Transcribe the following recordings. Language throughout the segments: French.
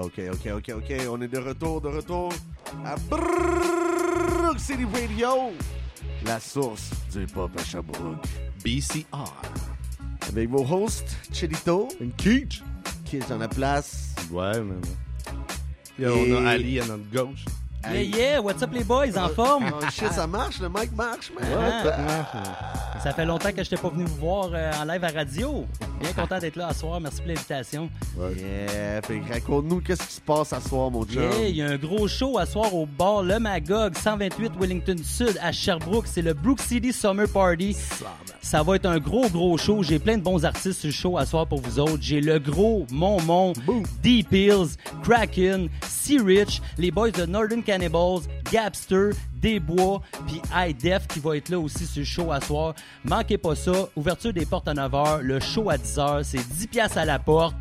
Ok, ok, ok, ok. On est de retour, de retour à Brook City Radio, la source du pop à Sherbrooke. BCR. Avec vos hosts, Chilito, Une qui est en la place. Ouais, mais. Et- on a Ali à notre gauche. Yeah, yeah, what's up les boys, en forme? Oh shit, ça marche, le mic marche, man. Ah. Ouais, tout marche. Ça fait longtemps que je n'étais pas venu vous voir euh, en live à radio. Bien content d'être là à soir, merci pour l'invitation. Yeah, fait que raconte-nous qu'est-ce qui se passe à soir, mon chum. Yeah, il y a un gros show à soir au bar Le Magog, 128 Wellington Sud à Sherbrooke. C'est le Brook City Summer Party. Ça va être un gros, gros show. J'ai plein de bons artistes sur le show à soir pour vous autres. J'ai le gros Momon, Deep Hills, Kraken, Sea Rich, les boys de Northern Cannibals, Gapster, Desbois, puis High Def qui va être là aussi sur le show à soir. Manquez pas ça. Ouverture des portes à 9h, le show à 10h. C'est 10 piastres à la porte.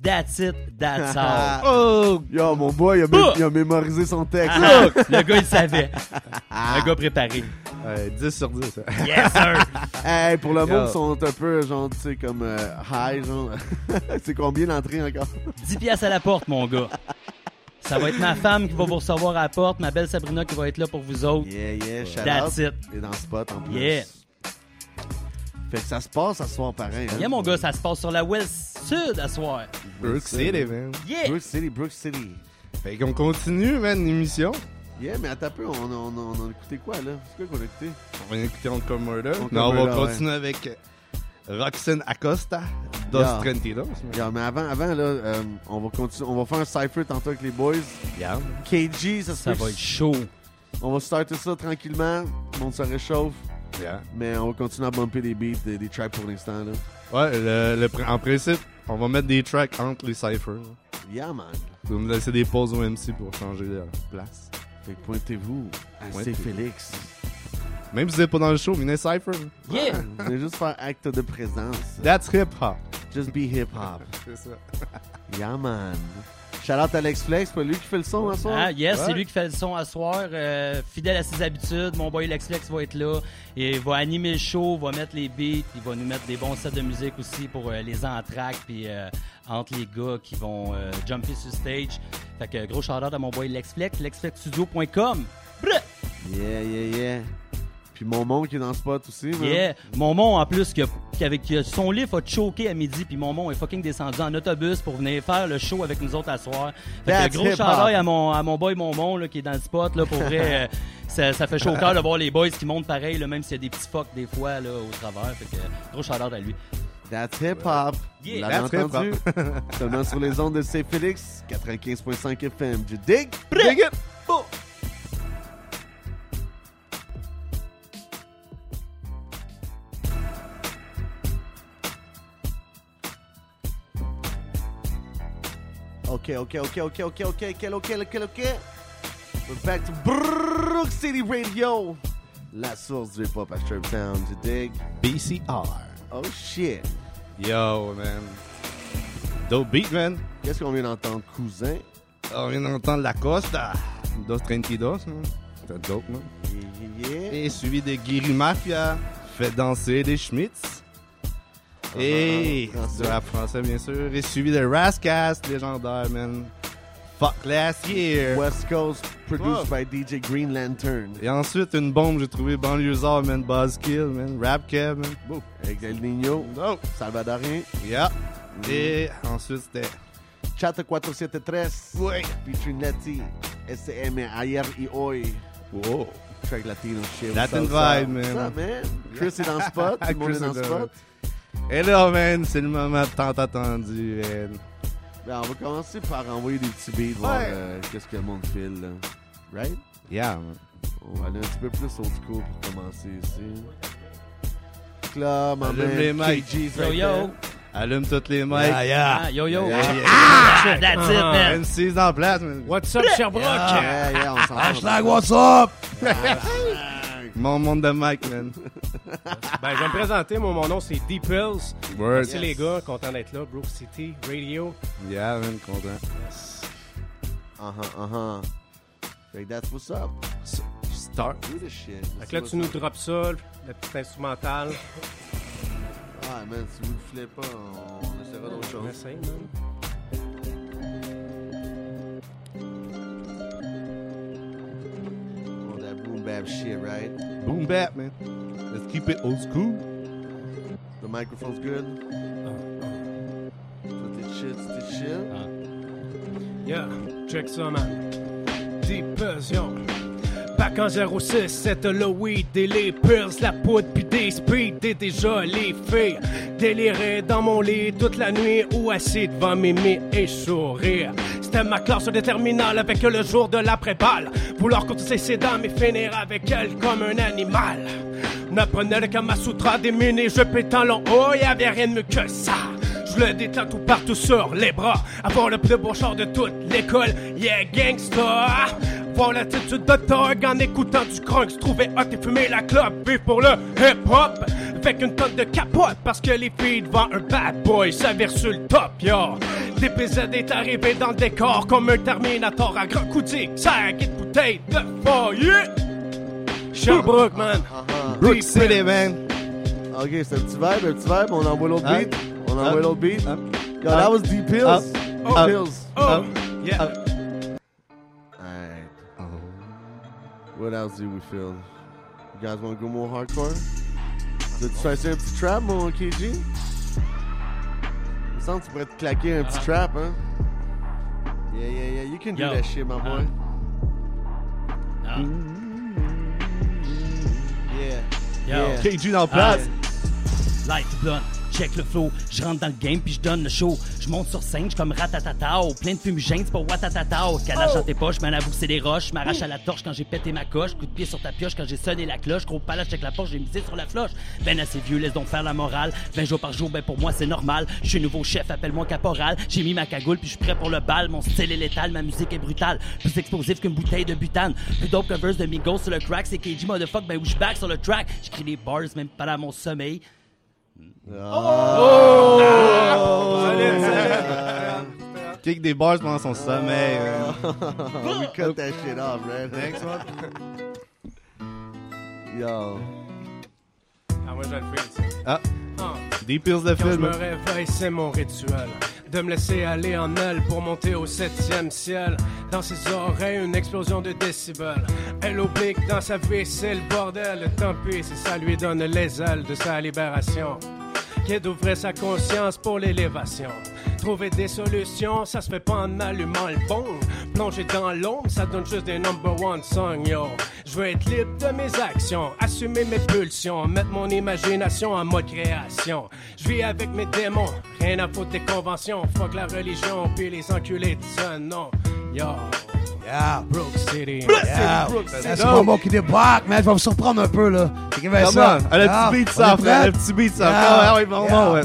That's it, that's all. Oh! Yo, mon boy, il a, mé- il a mémorisé son texte. Ah, le gars, il savait. Un gars préparé. Ouais, 10 sur 10. hein. Yes, sir. Hey, pour le monde, ils sont un peu, genre, tu sais, comme euh, high, genre. C'est combien l'entrée encore? 10 piastres à la porte, mon gars. Ça va être ma femme qui va vous recevoir à la porte, ma belle Sabrina qui va être là pour vous autres. Yeah, yeah, shout That's out. it. Et dans le spot en plus. Yeah. Fait que ça se passe à soir pareil. Hein? Yeah, mon gars, ça se passe sur la West Sud à soir. Brook City, man. Yeah! Brook City, Brook City. Fait qu'on continue, man, l'émission. Yeah, mais attends un peu, on, a- on, a- on a écouté quoi, là? C'est quoi qu'on a écouté? On va écouter Encore Murder. Non, on va continuer avec Roxanne Acosta, Dos Yeah. Yeah, mais avant, avant là, euh, on va continuer, on va faire un cypher tantôt avec les boys. Yeah. KG, ça va être chaud. On va starter ça tranquillement. Le monde se réchauffe. Yeah. Mais on va continuer à bumper des beats, des, des tracks pour l'instant, là. Ouais, le, en principe, on va mettre des tracks entre les cyphers. Yeah, man. Vous me laisser des pauses au MC pour changer de place. Fait que pointez-vous à Pointez-vous. C. Félix. Même si vous n'êtes pas dans le show, venez cypher. Yeah! Vous allez juste faire acte de présence. That's hip hop. Just be hip-hop. C'est ça. Yeah, man. Shout out Alex Flex, c'est pas lui qui fait le son à soir? Ah, yes, c'est lui qui fait le son à soir. euh, fidèle à ses habitudes. Mon boy Lex Flex va être là. Et il va animer le show, va mettre les beats. Il va nous mettre des bons sets de musique aussi pour euh, les entractes. Puis euh, entre les gars qui vont euh, jumper sur stage. Fait que gros shout out à mon boy Lex Flex. LexFlexStudio.com. Yeah, yeah, yeah. Puis mon monde qui est dans le spot aussi, man. Yeah. Mon en plus, qui a- qui avec, qui a- son livre a choqué à midi, puis mon est fucking descendu en autobus pour venir faire le show avec nous autres à soir. Fait que gros chandail à mon, à mon boy Momon là, qui est dans le spot. Là, pour vrai, euh, ça, ça fait chaud au cœur de voir les boys qui montent pareil, là, même s'il y a des petits fucks des fois là, au travers. Fait que gros chandail à lui. That's hip-hop. Yeah. Vous l'avez That's entendu? Seulement sur les ondes de C. Félix, 95.5 FM. Du dig? Dig it! Ok, ok, ok, ok, ok, ok, ok, ok, ok, ok. We're back to Brook City Radio. La source du hip-hop à Sherptown. Du dig? BCR. Oh shit. Yo, man. Dope beat, man. Qu'est-ce qu'on vient d'entendre, cousin? On vient d'entendre La Costa, Dos Trentidos, man. C'était dope, man. Yeah, yeah, yeah. Et suivi de Guiri Mafia, fait danser des Schmitz. Et du rap français, bien sûr. Et suivi de Rascast, légendaire, man. Fuck last year. West Coast, produced Ouais. by DJ Green Lantern. Et ensuite, une bombe, j'ai trouvé Banlieusard, man. Buzzkill, man. Rap Cab, man. Boom. Avec El Nino, Dope. Salvadorien. Yeah. Et ensuite, c'était. Chata 473. Ouais. Featuring Letty. SM Ayer y Hoy. Wow. Track Latino shit. Latin What's vibe, what's man. up, man? Chris est dans le spot. Tout le monde est dans le spot. Et là, man, c'est le moment tant attendu, man. Ben, on va commencer par envoyer des petits beats, voir Ouais. euh, qu'est-ce que le monde file. là. Right? Yeah, man. On va aller un petit peu plus old school pour commencer ici. Là, ma Allume les mics. KG's Yo yo. Allume toutes les mics. Ah, yo yo. Yeah, yeah. Ah, that's it, Ah. man. MC en place, man. What's up, Sherbrooke? Yeah, yeah, on s'en Hashtag what's up? Mon monde de mic, man. Ben, je vais me présenter. Moi, mon nom, c'est Deep Hills. Word. Merci, Yes. les gars. Content d'être là. Brook City Radio. Yeah, man, content. Uh-huh, uh-huh. Fait que that's what's up. Start. Do the shit. Fait que là, tu nous drops ça, la petite instrumentale. Ah, man, si vous ne filez pas, on, on essaiera d'autres On choses. essaye, man. Shit, right? Boom bap, man. Let's keep it old school. The microphone's good? Tout est chill, tout est chill. Yeah, check ça, man. Deep yo. Back en 06, c'était le weed et les pills, la poudre puis des speed et déjà les filles. Délirer dans mon lit toute la nuit ou assis devant Mimi et sourire. Ma classe de terminale avec le jour de l'après-balle. Vouloir continuer ses dames et finir avec elle comme un animal. N'apprenait le Kamasutra des mini je pétant long haut, y'avait rien de mieux que ça. Je le détends tout partout sur les bras. Avoir le plus beau char de toute l'école, yeah, gangsta. Voir l'attitude de Tog en écoutant du crunk, se trouver hot et fumer la clope. Vivre pour le hip-hop avec une tonne de capote parce que les filles devant un bad boy s'avèrent sur le top, yo. DPZ est arrivé dans le décor comme un Terminator à grand coup de zig-zag et de bouteille de foyer. Sherbrooke, man. Uh-huh. Brook City, man. Ok, c'est un petit vibe, un petit vibe. On envoie l'autre Hein? beat. On envoie Hein? l'autre beat. Hein? Yo, that was Deep Pills. Deep Hein? Pills. Oh, yeah. Alright. What else do we feel? You guys want to go more hardcore? Tu fais un petit trap, mon KG? Il me semble que tu pourrais te claquer un petit trap, hein? Yeah, yeah, yeah. You can do Yo. that shit, my boy. Ah. Yeah. Yo. Yeah. KG dans la place. Light blunt, check le flow, je rentre dans le game puis je donne le show. Je monte sur scène, je comme ratatatao, plein de fumigènes, c'est pas watatatao. Calage dans tes poches, man que c'est des roches, m'arrache à la torche quand j'ai pété ma coche, coup de pied sur ta pioche quand j'ai sonné la cloche, gros palage avec la porte, j'ai misé sur la floche. Ben assez vieux, laisse donc faire la morale. 20 jours par jour, ben pour moi c'est normal. Je suis nouveau chef, appelle-moi caporal. J'ai mis ma cagoule puis je suis prêt pour le bal. Mon style est létal, ma musique est brutale. Plus explosif qu'une bouteille de butane. Plus dope qu'un verse de Migos sur le crack, c'est KG motherfuck, ben je back sur le track. J'écris des bars même pas à mon sommeil. Kick des bars pendant son sommeil. man. we cut that shit off, man. Thanks, man. Yo. Ah, moi, je le fais, ça. Ah, Ah. De Quand je me réveille, c'est mon rituel. De me laisser aller en aile pour monter au septième ciel. Dans ses oreilles, une explosion de décibels. Elle oblique dans sa vie, c'est le bordel. Tant pis si ça lui donne les ailes de sa libération. Qu'est d'ouvrir sa conscience pour l'élévation. Trouver des solutions, ça se fait pas en allumant le bon. Plonger dans l'ombre, ça donne juste des number one songs, yo. Je veux être libre de mes actions, assumer mes pulsions, mettre mon imagination en mode création. Je vis avec mes démons, rien à foutre des conventions. Fuck la religion, puis les enculés de ce nom. Yo, Yeah. Brook City. Yeah. C'est mon mot qui débarque, man. Je vais vous surprendre un peu, là. Écrivez Come ça. Yeah. petit beat ça, est frère. Le petit beat ça. Ah ouais, bon, bon, ouais.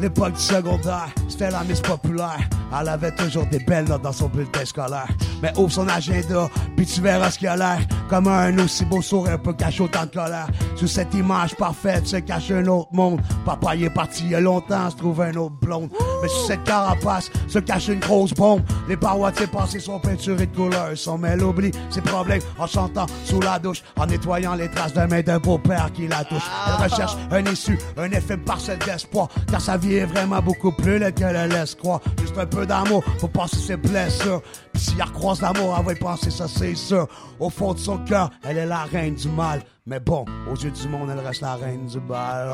L'époque du secondaire, c'était la Miss Populaire. Elle avait toujours des belles notes dans son bulletin scolaire. Mais ouvre son agenda, puis tu verras ce qu'il a l'air. Comme un aussi beau sourire peut cacher autant de colère. Sous cette image parfaite se cache un autre monde. Papa y est parti il y a longtemps, se trouve un autre blonde. Mais sous cette carapace se cache une grosse bombe. Les parois de ses pensées sont peinturées de couleurs. Son mêle oublie ses problèmes en chantant sous la douche, en nettoyant les traces de main d'un beau-père qui la touche. Elle recherche un issue, un effet parcelle d'espoir, car sa vie est vraiment beaucoup plus laide qu'elle le laisse croire. Juste un peu d'amour pour passer ses blessures. Puis si elle recroise l'amour, elle va y penser ça, c'est sûr. Au fond de son cœur, elle est la reine du mal. Mais bon, aux yeux du monde, elle reste la reine du bal.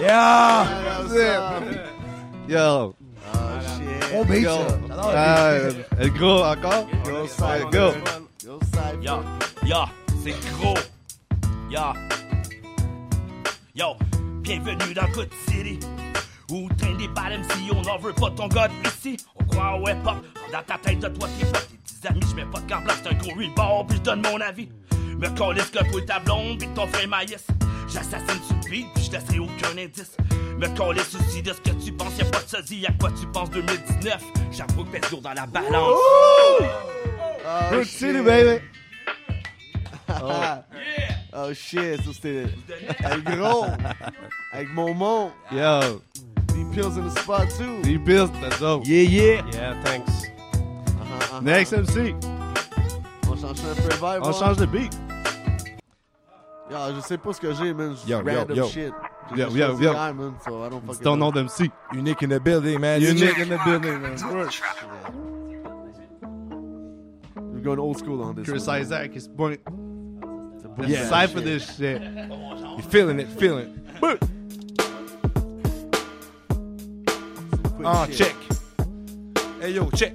Yeah! Yo. Oh, shit. Gros beat, Yo. ça. Le Ah, le gros encore? Yo, Cypher. go. Yo, yo, c'est gros. Yo. Yo, bienvenue dans Good City. Où traîne des balles MC, on n'en veut pas ton god ici. On croit au hip-hop, dans ta tête de toi t'es pas tes petits amis. Je mets pas de camp c'est un gros rebord, puis je donne mon avis. Me calisse que toi ta blonde, puis ton frère maïs. J'assassine sur le beat, puis je laisserai aucun indice. Me calisse aussi de ce que tu penses, y'a pas de sosie, à quoi tu penses 2019. J'avoue que pèse lourd dans la balance. Oh. City, baby. Oh shit, ça c'était avec gros, avec mon mon, Yo. Deep Pills in the spot too. Deep Pills, that's dope. Yeah, yeah. Yeah, thanks. Uh-huh, uh-huh. Next MC. On change un peu vibe. On change de beat. Yo, je sais pas ce que j'ai, man. Just Yo, random yo. shit. Yo, yo, choisi yo. guy, man, so I don't fucking ton know. nom d'MC. Unique in the building, man. Unique in the building, man. You going old school on this. Chris one. Isaac is point. Yeah, shit. this shit. You feeling it, feeling it. Ah, shit. check. Hey yo, check.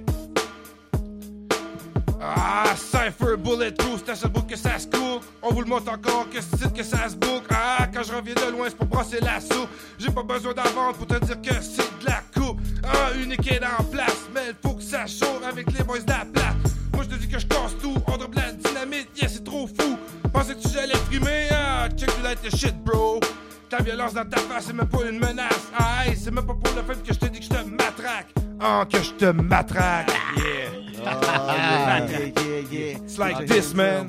Ah, Cypher, Bulletproof, à bout que ça se coupe. On vous le montre encore, que c'est que ça se boucle. Ah, quand je reviens de loin, c'est pour brasser la soupe. J'ai pas besoin d'avance pour te dire que c'est de la coupe. Ah, unique est en place, mais il faut que ça chauffe avec les boys de la place. Moi, je te dis que je casse tout, on drop la dynamite, Pensais que tu j'allais frimer, ah, check you like the shit, bro. Ta violence dans ta face, c'est même pas une menace. Ah, hey, c'est même pas pour le fait que je te dis que je te matraque. Ah, que je te matraque. Yeah. Ah, yeah, yeah, yeah. It's like this, man.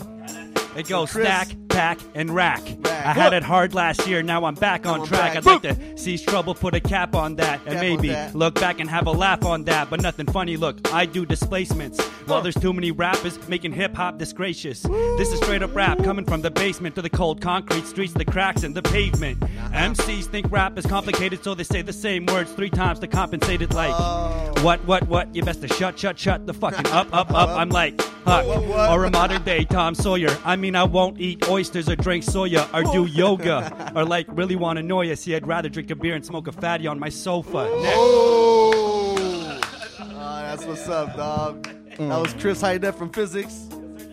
It goes Chris. stack, pack, and rack. Rack. I had it hard last year, now I'm back on I'm track. back. I'd like to seize trouble, put a cap on that, and Cap maybe that. look back and have a laugh on that. But nothing funny, look, I do displacements. While there's too many rappers making hip hop disgracious. This is straight up rap coming from the basement to the cold concrete streets, the cracks in the pavement. Uh-huh. MCs think rap is complicated, so they say the same words three times to compensate it like, Oh. what, what, what? You best to shut, shut, shut the fucking up, up, up. I'm like, Huck, what? or a modern day Tom Sawyer. I mean, I won't eat oysters or drink soya or do yoga or like really want to annoy you. See, I'd rather drink a beer and smoke a fatty on my sofa. Oh, Ah, that's what's up, dog. That was Chris Hyde from Physics.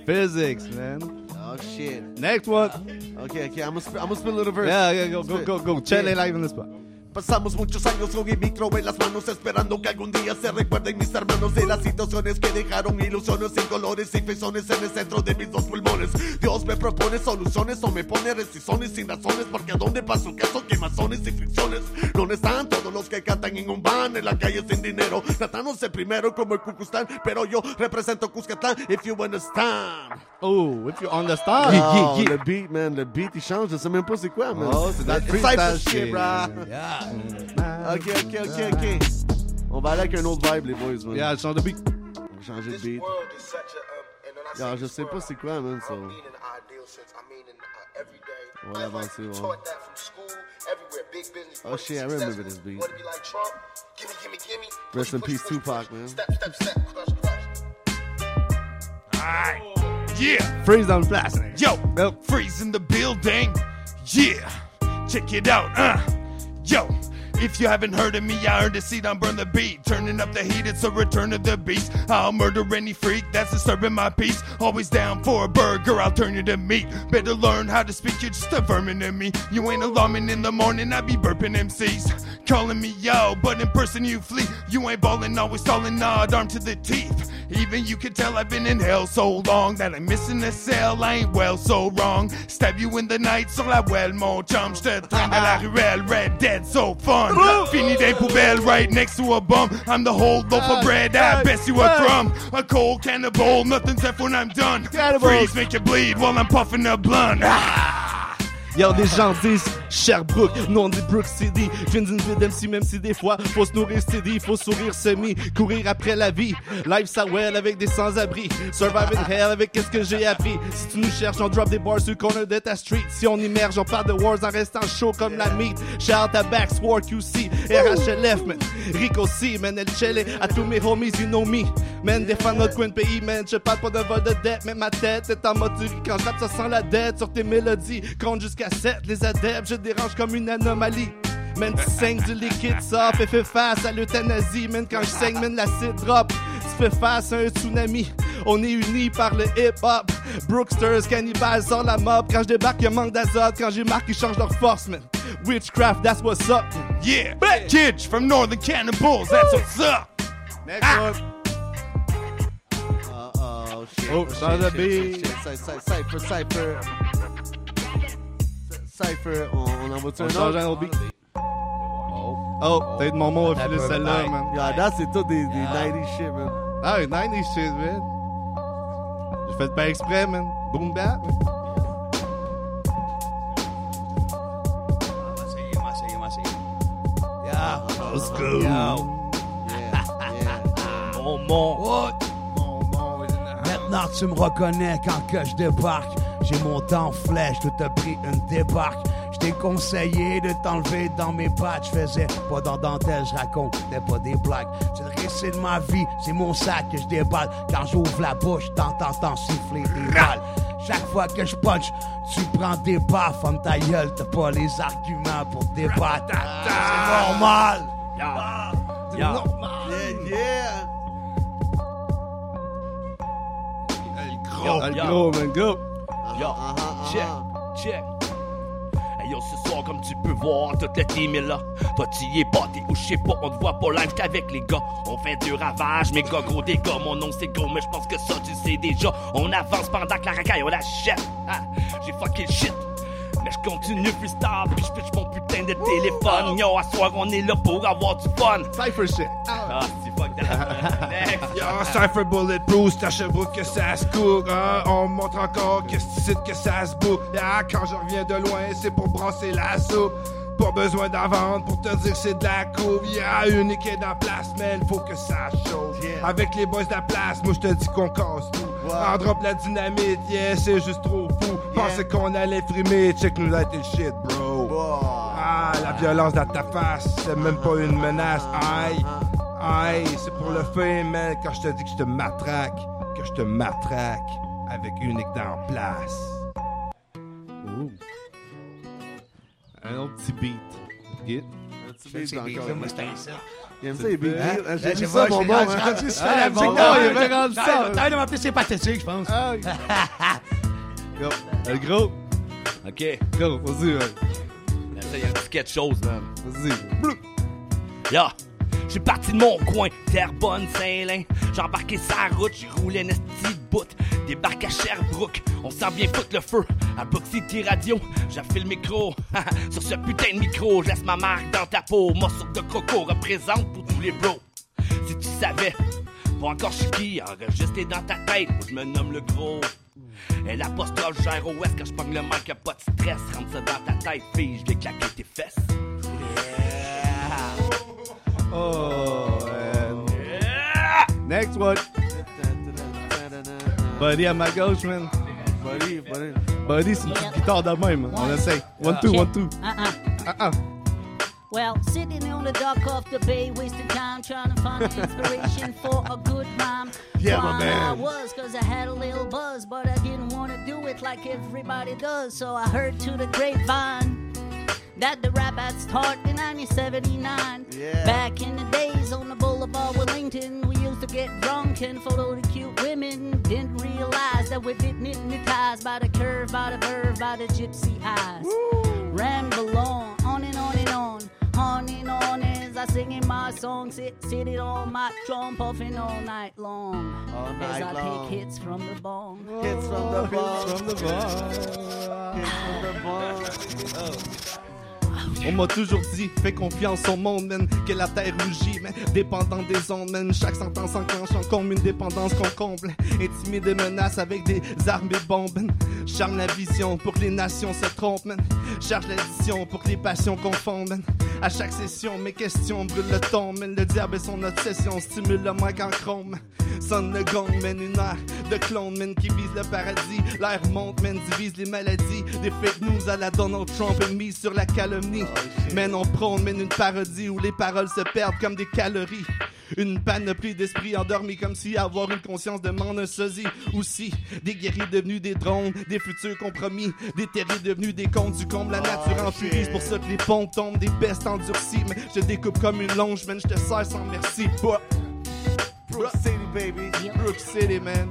Physics, man. Oh shit. Next one. Okay, okay. I'm gonna spit, I'm gonna spit a little verse. Yeah, yeah, go, go, go, go. Chele live in the spot. Pasamos muchos años con el micro en las manos esperando que algún día se recuerden mis hermanos de las situaciones que dejaron ilusiones sin colores y fesones en el centro de mis dos pulmones. Dios me propone soluciones o me pone restricciones sin razones porque a dónde paso caso quemazones y fricciones. ¿Dónde están todos los que cantan en un van en la calle sin dinero? Tratándose primero como el Cucustán, pero yo represento Cuscatlán if you understand. Oh, if you understand. Oh, le beat, man, le beat, il change, je sais même pas c'est quoi, man. Oh, c'est It's freestyle cypher shit. brah. Ok, ok, ok, ok. On va aller avec un autre vibe, les boys, man. Yeah, change de beat. On va changer de This beat. world is such a um, and when I Yeah, say je this sais pas world, c'est quoi, man, so- I don't mean in the ideal sense. I mean in uh, everyday. Ouais, Life, avancez, like, ouais. taught that from school, everywhere, big business. Oh, wanna be shit, I remember successful, this beat. Wanna be like Trump? Gimme, gimme, gimme. Rest Push, in push, peace, push, Tupac, push. man. Step, step, step, crush, crush. Alright. Yeah. Freeze dans le place. Yo, Nope. freeze in the building. Yeah, check it out. Uh, yo. If you haven't heard of me, I earned a seat on Burn the Beat. Turning up the heat, it's a return of the beast. I'll murder any freak that's disturbing my peace. Always down for a burger, I'll turn you to meat. Better learn how to speak, you're just a vermin to me. You ain't alarming in the morning, I be burping MCs. Calling me yo, but in person you flee. You ain't ballin', always stalling, nod, arm to the teeth. Even you can tell I've been in hell so long that I'm missing a cell. I ain't well so wrong. Stab you in the night sur la well, mon chum. J'te traîne à la ruelle, red dead, so fun. Fini des poubelles right next to a bum. I'm the whole loaf of bread, I best you a crumb. A cold cannibal, nothing's left when I'm done. Freeze, make you bleed while I'm puffing a blunt. Ah! Yo, des gens disent Sherbrooke, nous on dit Brook City. Je viens d'une d'MC, même si des fois faut se nourrir steady, faut sourire semi, courir après la vie. Life ça well avec des sans-abri. Survive in hell avec qu'est-ce que j'ai appris. Si tu nous cherches, on drop des bars sur corner de ta street. Si on immerge, on parle de wars en restant chaud comme la meat. Shout à Backswar QC, RHLF, man. Rico C, man, El Chele, à tous mes homies, you know me. Man, défendre notre coin de pays, man. Je parle pas de vol de dette, mais ma tête est en mode. Quand je ça sent la dette sur tes mélodies. Compte jusqu'à 7, les adeptes, dérange comme une anomalie. Man, tu saignes du liquide soft et fais face à l'euthanasie. Man, quand je saigne, man, l'acide drop. Tu fais face à un tsunami. On est unis par le hip-hop. Brooksters, cannibales, sans la mob. Quand je débarque, y'a manque d'azote. Quand j'ai marqué, ils changent leur force, man. Witchcraft, that's what's up. Yeah, kids from Northern Cannibals, that's what's up. Next Ah. one. Oh, oh, shit. Oh, shit, shit, shit. Cypher, on, on en va-tu On un change autre? un autre beat. Oh, peut-être mon mot a filé celle-là, man. Yeah, that, c'est tout des, des 90 shit, man. Ah, 90 shit, man. J'ai fait pas exprès, man. Boom bap. Let's go. Yeah, yeah. Bon, bon. Maintenant tu me reconnais quand que je débarque. J'ai monté en flèche, tout a pris une débarque. Je t'ai conseillé de t'enlever dans mes pattes. Je faisais pas dans dentelle, je racontais pas des blagues. C'est le récit de ma vie, c'est mon sac que je déballe. Quand j'ouvre la bouche, t'entends t'en siffler des balles. Chaque fois que je punch, tu prends des baffes. Ferme ta gueule, t'as pas les arguments pour débattre. C'est normal. C'est Yeah. normal. Yeah, yeah. Ah, le gros, man, go! Yo, Ah, ah, check, ah. check. Hey yo, ce soir, comme tu peux voir, toute le team est là. Toi, tu y es pas, t'es où, je sais pas, on te voit pas live, j'étais avec les gars. On fait du ravage, mes gars, gros dégâts. Mon nom, c'est gros, mais je pense que ça, tu sais déjà. On avance pendant que la racaille, on la jette. Ah, j'ai fucké le shit. Mais je continue freestyle, puis je pitch mon putain de téléphone. Yo, à soir, on est là pour avoir du fun. Cypher shit! Ah, c'est fuck that. Yo, Cypher Bulletproof, à Sherbrooke que ça se court. Hein? On montre encore que c'est que ça se boucle. Ah, quand je reviens de loin, c'est pour brasser la soupe. Pas besoin d'en vendre pour te dire que c'est de la couve. Y'a unique est dans la place, mais il faut que ça chauffe. Yeah. Avec les boys de la place, moi je te dis qu'on casse tout. En drop la dynamite, yeah, c'est juste trop fou. Pensais qu'on allait frimer, check nous light et shit, bro. Wow. Ah, la violence dans ta face, c'est même pas une menace. Aïe, aïe, c'est pour le fame, man. Quand je te dis que je te matraque, que je te matraque avec unique dans la place. Ouh. Un autre petit beat. Get? Un petit beat C'est encore. bien, moi, c'était ça. Il aime ça, les beats. Hein? J'ai Je vu sais ça, mon j'ai bon. ça, Ah, bon, il avait rendu ça. De m'appeler c'est pathétique, je pense. Ah, Go. Le gros, Ok, go, vas-y, man. essaye un petit quelque chose, man. Vas-y. Ya, j'ai parti de mon coin, Terrebonne, Saint-Lin. J'ai embarqué sa route, j'ai roulé un esti de bout. Débarque à Sherbrooke, on sent bien foutre le feu. À Box City Radio, j'affile le micro. Sur ce putain de micro, je laisse ma marque dans ta peau. Morceau de coco représente pour tous les bros. Si tu savais, pas encore je qui, enregistré dans ta tête, je me nomme le gros. Et l'apostrophe gère quand je pogne le y'a pas de stress. Rentre ça dans ta tête, fille, je vais claquer tes fesses. Oh, man. Yeah! Next one. Buddy à ma gauche, man. Buddy, buddy. Buddy, c'est une petite guitare de même. On essaye. One, two, one, two. Uh-uh. Ah. Well, sitting on the dock of the bay, wasting time trying to find inspiration for a good rhyme. Yeah, my Why man. I was, cause I had a little buzz, but I didn't want to do it like everybody does. So I heard to the grapevine that the rap had started in 1979. Yeah. Back in the days on the boulevard Wellington, we used to get drunk and photo the cute women. Didn't realize that we didn't hypnotized by the curve, by the verve, by the gypsy eyes. Ramble on, on and on and on. On and on as I singing my song, sit, sitting on my drum, puffing all night long. All night as I long. take hits from the bong. Hits from the bar. From the bar. Hits from the bar. On m'a toujours dit, fais confiance au monde, man, que la terre rougit, man, dépendant des ondes, man. Chaque sentence enclenche en comme une dépendance qu'on comble. Intimide et menace avec des armes et bombes, man. Charme la vision pour que les nations se trompent, man. Charge l'addition pour que les passions confondent, man. À chaque session, mes questions brûlent le ton, man. Le diable est son obsession, stimule le mic en chrome. Sonne le gong, man, une ère de clones, man, qui vise le paradis. L'air monte, man, divise les maladies. Des fake news à la Donald Trump, mise sur la calomnie. Man, on prône, man, une parodie où les paroles se perdent comme des calories. Une panoplie d'esprit endormi comme si avoir une conscience demande un sosie. Aussi, des guerriers devenus des drones, des futurs compromis, des terriers devenus des contes du comble. La nature en furie, c'est pour ça que les ponts tombent, des bestes endurcies. Mais je découpe comme une longe, man, je te sers sans merci. Bah, Brook City, baby. Brook City, man.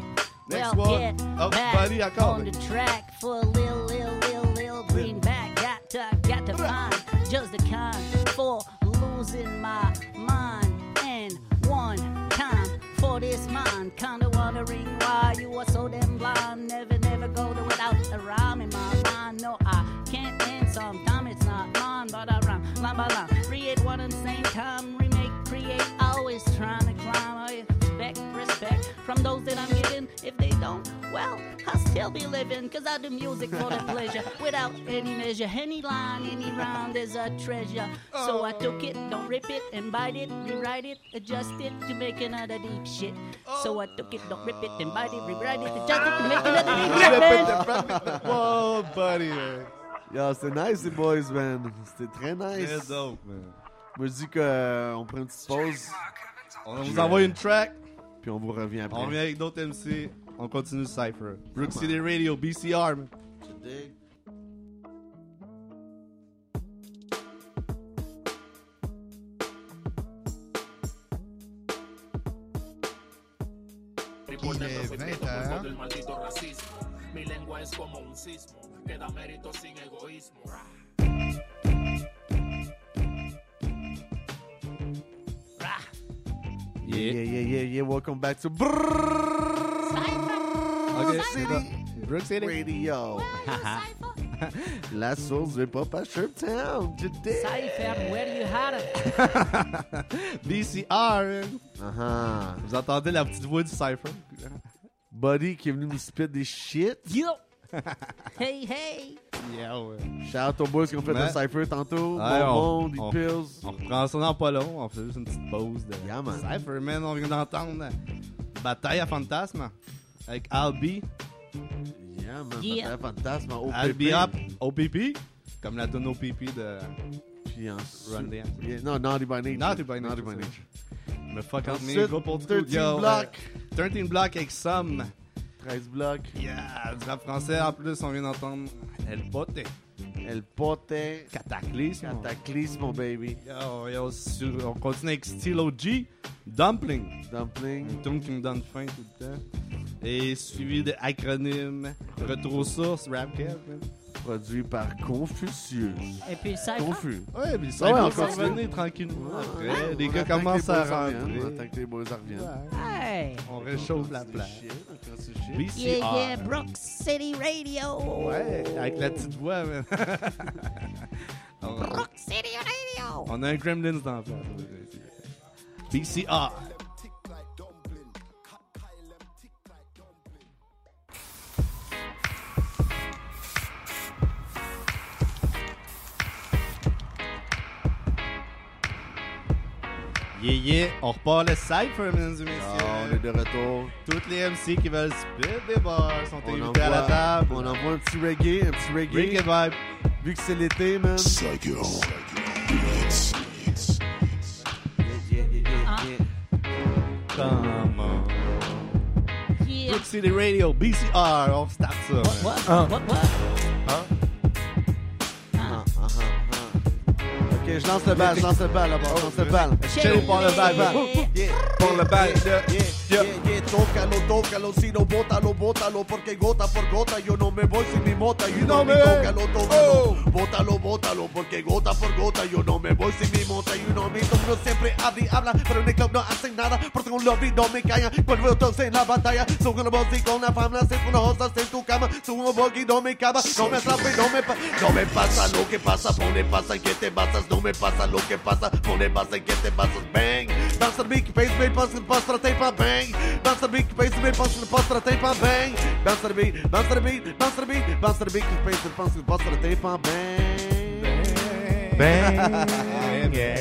Next well, one. get Oh, back buddy, I call on the it. track for a little, little, little, little greenback. Got to, got to find just the kind for losing my mind. And one time for this mind, kinda wondering why you are so damn blind. Never, never go to without a rhyme in my mind. No, I can't end sometime it's not mine, but I rhyme line by line. Create one and same time, remake, create, always trying to climb. I expect respect from those that I'm. If they don't, well, I'll still be living, cause I do music for the pleasure. Without any measure, any line, any rhyme, there's a treasure. So I took it, don't rip it, and bite it, rewrite it, adjust it to make another deep shit. So I took it, don't rip it, and bite it, rewrite it, adjust it to make another deep shit. man. Whoa, oh, buddy, man. Yo, c'était nice, les boys, man. C'était très nice. Très dope, man. Moi, je dis euh, qu'on prend une petite pause, On vous envoie une track. Puis on vous revient après. On revient avec d'autres MC. On continue le Cypher. Brook City Radio, BCR, man. Tu dig? Il est 20h. del maldito racismo. Mi lengua es como un sismo, que da mérito sin egoísmo. Yeah, yeah, yeah, yeah, yeah. Welcome back to Brrrr Ok, c'est ça. Brook City. Radio. La source de pop à Shirtown today. Cypher, where you had it? BCR, man. Uh-huh. Vous entendez la petite voix du Cypher? Buddy qui est venu nous spit des shit. Yo! Hey, hey! Yeah, ouais. Shout out aux boys qui ont fait un cypher tantôt. Ouais, bon on- monde, des on- pills. On reprend ça dans pas long. On fait juste une petite pause de Yeah, man. Cypher, man. On vient d'entendre Bataille à Fantasme avec Albi. Yeah, man. Yeah. Bataille Fantasme en OPP. Albi Up, OPP. Comme la tonne OPP de Puis en Run Dance. Yeah, non, Naughty by Nature. Naughty by Naughty Nature, by ça. Nature. Me fuck groupes old 13 school. Yo, Block. euh, 13 Block avec Some. 13 blocs. Yeah, du rap français en plus, on vient d'entendre El Pote. El Pote. Cataclysme. Cataclysme, baby. Yo, yo, sur- on continue avec Stilo G. Dumpling. Dumpling. Une tune qui me donne faim tout le temps. Et suivi de acronyme Retour aux sources, Rap Cap. Produit par Confucius. Et puis Cypher? Confus. Ouais, puis Ah ça ouais, va on continue. revenir tranquillement après. Ouais, les gars commencent à reviennent, On rentrer. attend que les boys reviennent. Ouais, Hey! On réchauffe la. BCR. Yeah, yeah, Brook City Radio! Ouais, avec la petite voix, Brook City Radio! on a un Gremlins dans la place. BCR. Yeah, yeah, on repart le Cypher, mesdames et messieurs. Ah, on est de retour. Toutes les MC qui veulent spit des bars sont On invités à la table. on envoie un petit reggae, un petit reggae. Reggae vibe. Vu que c'est l'été, man. Psycho. Yeah, yeah, yeah, yeah. Come on. Yeah! Brook City Radio, BCR, on start ça. man. What? Ah. What? What? Ah, ah, ah, ah. Ok, je lance le bal, je lance le bal là-bas, je lance le bal. Chérie, pour le bal, bal. Pour le bal, yeah, yeah, yeah, yeah, tócalo, tócalo, si no bótalo, bótalo, porque gota por gota yo no me voy sin mi mota, you know me, tócalo, tócalo, bótalo, bótalo, porque gota por gota yo no me voy sin mi mota, you know me, todo mundo siempre habla y habla, pero en el club no hacen nada, porque un lobby no me callan, cuando todos en la batalla, son con voz y con la fama, se con hostas en tu cama, un bogey, no me cava, no me atrape, no me, no me pasa lo que pasa, pone pasa en que te basas, no me pasa lo que pasa, pone pasa en que te basas, bang, bounce the beat, bass, bass, passa, passa, tem pa bang, bounce the beat, bass, bass, passa, passa, tem pa bang, bounce the beat, bounce the beat, bounce the beat, bounce the beat, bass, passa, passa, tem pa bang. Bang, yeah,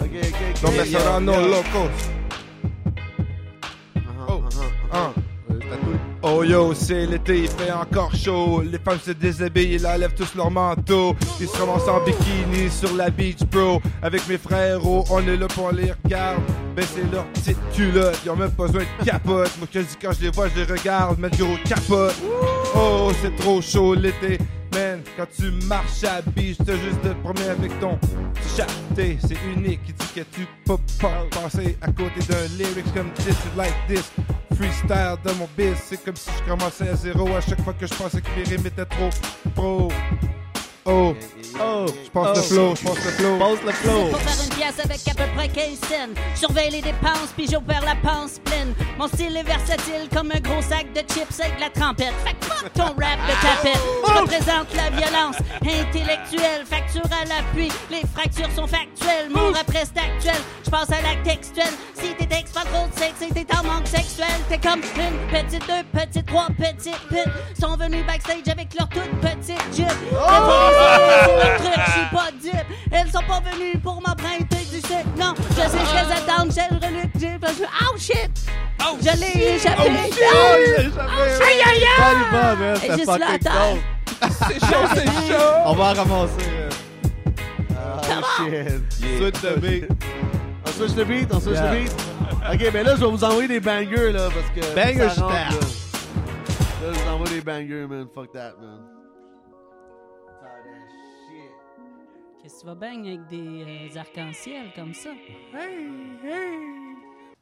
Ok, ok, ok. Donde Yeah, serán los yeah. locos? Uh-huh, Oh. uh-huh, uh-huh. Oh yo, c'est l'été, il fait encore chaud. Les femmes se déshabillent, ils enlèvent tous leur manteau. Ils se ramassent en bikini sur la beach, bro. Avec mes frérots, on est là pour les regarde. Baisser leur petite culotte, ils ont même pas besoin de capote. Moi, je dis quand je les vois, je les regarde, mettre gros capote. Oh, c'est trop chaud l'été. Quand tu marches à beach, t'as juste de te promener avec ton chaté. C'est unique, il dit que tu peux pas passer à côté d'un lyrics comme This is like this. Freestyle de mon biz, c'est comme si je commençais à zéro à chaque fois que je pensais que mes rimes étaient trop pro. Oh, Oh, je pense le flow, je pense le flow. Pose le flow. Pour faire une pièce avec à peu près 15 cents. Je Surveille les dépenses, puis j'opère la panse pleine. Mon style est versatile comme un gros sac de chips avec de la trempette. Fait que fuck ton rap de tapette. Je représente la violence intellectuelle, facture à l'appui. Les fractures sont factuelles, mon rap reste actuel. Je passe à l'acte textuel. Si tes textes pas trop de sexe et t'es en manque sexuel, t'es comme une petite, deux petites, trois petites putes. Sont venus backstage avec leur toute petite jupe. C'est je pas dupe. Elles sont pas venues pour m'emprunter du sucre. Non, je sais ce qu'elles attendent. J'ai le pas joué. Oh shit! Je l'ai échappé. Oh, il a échappé. Aïe, aïe, aïe! C'était juste là, attends. C'est chaud, c'est chaud! On va en ramasser. euh, Oh shit. Switch the beat. On switch the beat, on switch Yeah. the beat. Ok, mais là, je vais vous envoyer des bangers, là, parce que. Banger ça rentre, stat. là. Là, je vous envoie des bangers, man. Fuck that, man. Qu'est-ce que tu vas bang avec des euh, arcs-en-ciel comme ça?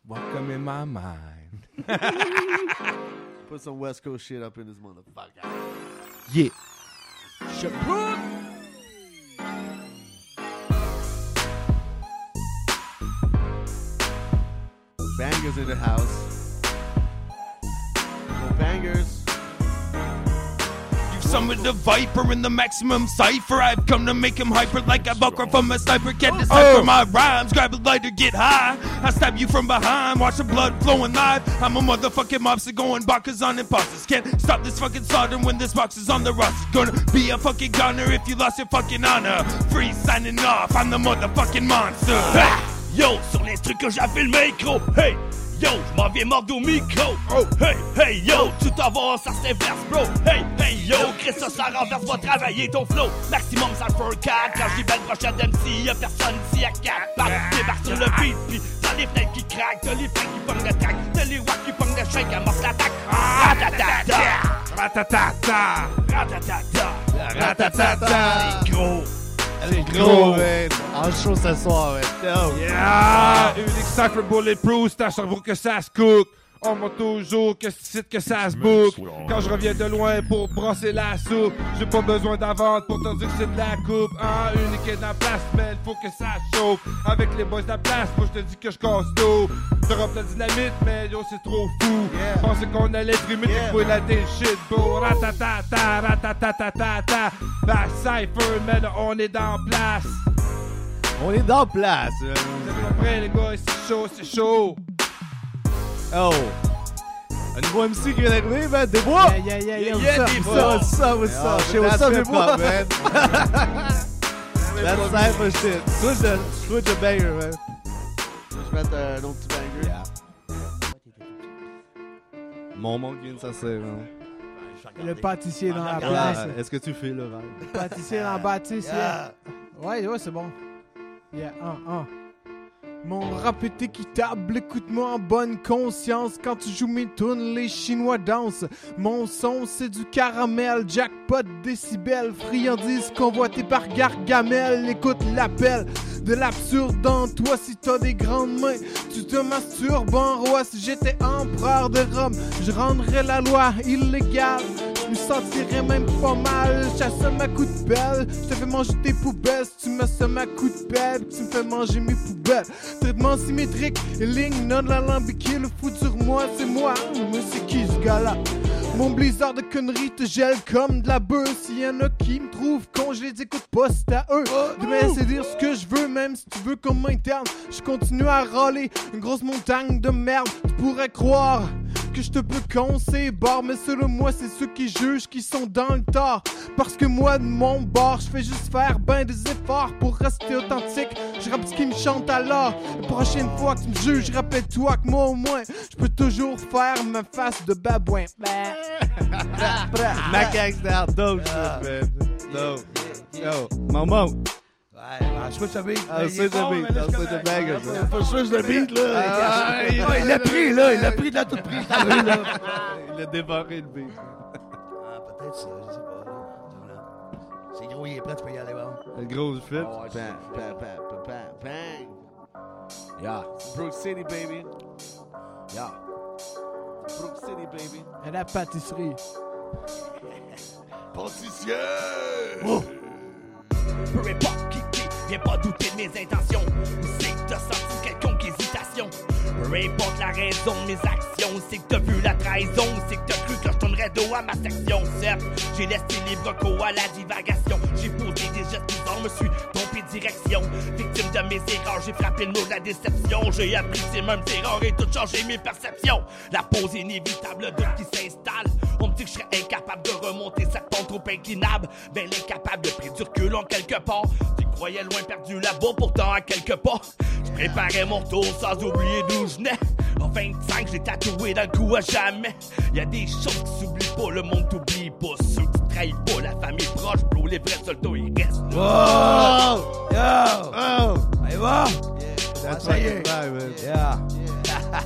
Welcome in my mind. Put some West Coast shit up in this motherfucker. Yeah. Bangers in the house. Well, bangers. You summoned the viper in the maximum cipher. I've come to make him hyper like a bucker from a sniper. Can't decipher oh. my rhymes. Grab a lighter, get high. I stab you from behind. Watch the blood flowing live. I'm a motherfucking mobster going bonkers on imposters. Can't stop this fucking slaughter when this box is on the roster. Gonna be a fucking goner if you lost your fucking honor. Free signing off. I'm the motherfucking monster. Ah. Ha! Yo, sur les trucs que j'avais le micro. Hey! Yo, je m'en viens mordre au micro. Oh, hey, hey, yo, tout avant, ça s'inverse, bro. Hey, hey, yo, Chris, ça, ça renverse, va travailler ton flow. Maximum, ça le fait 4. Quand j'y vais le prochain MC, y'a personne ici à 4 pattes. Débarque sur le beat, pis t'as les fenêtres qui craquent, t'as les fenêtres qui pognent le track, t'as les wacks qui pognent le chèque, amorce l'attaque. Ratatata, Ratatata! ratatata, Ratatata. C'est gros. C'est gros, man. En show ce soir, man. Yo. Yeah! Unique Cypher Bulletproof, c'est à Sherbrooke que ça se cook. On m'a toujours que c'est que ça se boucle. Quand je reviens de loin pour brasser la soupe, j'ai pas besoin d'avance pour te dire que c'est de la coupe. Ah, unique est dans la place, mais faut que ça chauffe. Avec les boys de la place, moi je te dis que je casse tout. T'auras la dynamite, mais yo c'est trop fou. Pensais qu'on allait trimer, Yeah. t'es la des shit, bro. Ratatata, ratatatata. La Cypher, mais là on est dans place. On est dans place. Vous êtes prêts les gars, c'est chaud, c'est chaud. Oh. Un nouveau MC qui vient d'arriver, man. Des bois. Yeah, yeah, yeah, Yeah, what's des up, bois. what's up, what's up? Shit, what's that's up, des bois? That's cypher shit. Switch the, switch the banger, man. Je vais mettre un autre petit banger. Mon monde qui vient de s'asseoir, man. Le pâtissier dans la Ah, place. Est-ce que tu fais le pâtissier dans la bâtisse, yeah. Ouais, ouais, c'est bon. Yeah, un, un. Mon rap est équitable, écoute-moi en bonne conscience. Quand tu joues mes tunes, les Chinois dansent. Mon son, c'est du caramel, jackpot, décibel, friandise convoitée par Gargamel. Écoute l'appel de l'absurde en toi si t'as des grandes mains. Tu te masturbes en roi. Si j'étais empereur de Rome, je rendrais la loi illégale. Je me sentirais même pas mal. J'assomme à coup de pelle. Je te fais manger tes poubelles. Si tu me sommes à coup de pelle, tu me fais manger mes poubelles. Traitement symétrique, ligne non alambiquée. Le fou sur moi, c'est moi. Mais c'est qui ce gars-là? Mon blizzard de conneries te gèle comme de la bœuf. S'il y en a qui me trouvent con, je les écoute pas, c'est à eux. De me laisser dire ce que je veux, même si tu veux qu'on m'interne. Je continue à râler une grosse montagne de merde. Tu pourrais croire que je te peux concevoir, mais selon moi, c'est ceux qui jugent qui sont dans le tort. Parce que moi, de mon bord, je fais juste faire ben des efforts pour rester authentique. Je rappe ce qui me chante alors. La prochaine fois que tu me juges, rappelle-toi que moi au moins, je peux toujours faire ma face de babouin. Macaques down. Dope shit, man. Dope. Yo, Momo. Ah, je switch the beat. I'll switch the beat. I'll switch the man. Faut switch le beat, là. Ah, il l'a pris, là. Il l'a pris de la toute prise. Ah. Il a dévoré le beat. Ah, peut-être ça, je sais pas. C'est gros, il est prêt, tu peux y aller, bon. Le gros fit. Bang, bang, bang, bang, bang, bang. Yeah, Brook City, baby. yeah. Brook City, baby. Et la pâtisserie. Pâtissier! Peu importe qui, viens pas douter de mes intentions. C'est que t'as senti quelconque hésitation. Peu importe la raison de mes actions, c'est que t'as vu la trahison, c'est que t'as cru que je tournerais dos à ma section. Certes, j'ai laissé les brocos à la divagation. J'ai posé des gestes me suis trompé de direction. Victime de mes erreurs, j'ai frappé le mot de la déception. J'ai appris ces mêmes erreurs et tout changé mes perceptions. La pause inévitable, le doute qui s'installe. On me dit que je serais incapable de remonter cette pente trop inclinable. Ben l'incapable de prendre du recul en quelque part. Tu croyais loin perdu là-bas, pourtant à quelques pas. Je préparais mon retour sans oublier d'où je venais. En 25, j'ai tatoué dans le cou à jamais. Y a des choses qui s'oublient pas, le monde t'oublie pas. Ceux qui te trahis pas la famille proche, bro, les vrais soldats, ils restent. Wow! Yo! Oh! Allez, va! That's ça y est. Yeah!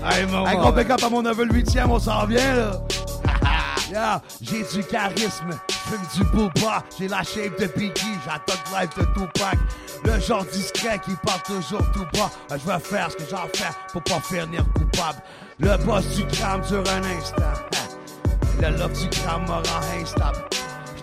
Hey, mon Hey, gros big up à mon neveu le huitième, on s'en vient, là! Yeah, j'ai du charisme, j'fume du booba, j'ai la shape de Biggie, j'attends le life de Tupac. Le genre discret qui parle toujours tout bas. Euh, Je vais faire ce que j'en fais pour pas finir coupable. Le boss du crame dure un instant. Le love du crame me rend instable.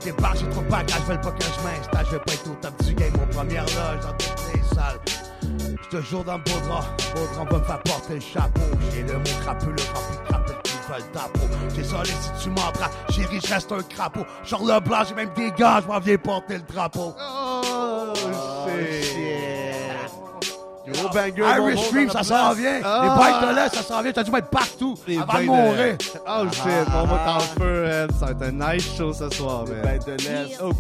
Débarque, j'ai trop bagages, veulent pas que je m'installe. Je vais pas être au top du game, aux premières loges dans toutes les salles. J'suis toujours dans le beau drap, beau drap va me faire porter le chapeau. J'ai le mot crapuleux rempli de crapule qui veulent ta peau. J'ai solé si tu m'entras, chérie, je reste un crapaud. Genre le blanc, j'ai même des gars, je m'en viens porter le drapeau. Oh. Gros banger. Irish bonbon Stream, dans ça la s'en place. vient. Ah. Les bites de lait, ça s'en vient. T'as dû mettre partout Les avant de mourir. Oh ah, shit, ah, mon mot en ah. feu, man. Ça va être un nice show ce soir, Des man. bêtes de laisse. Oh,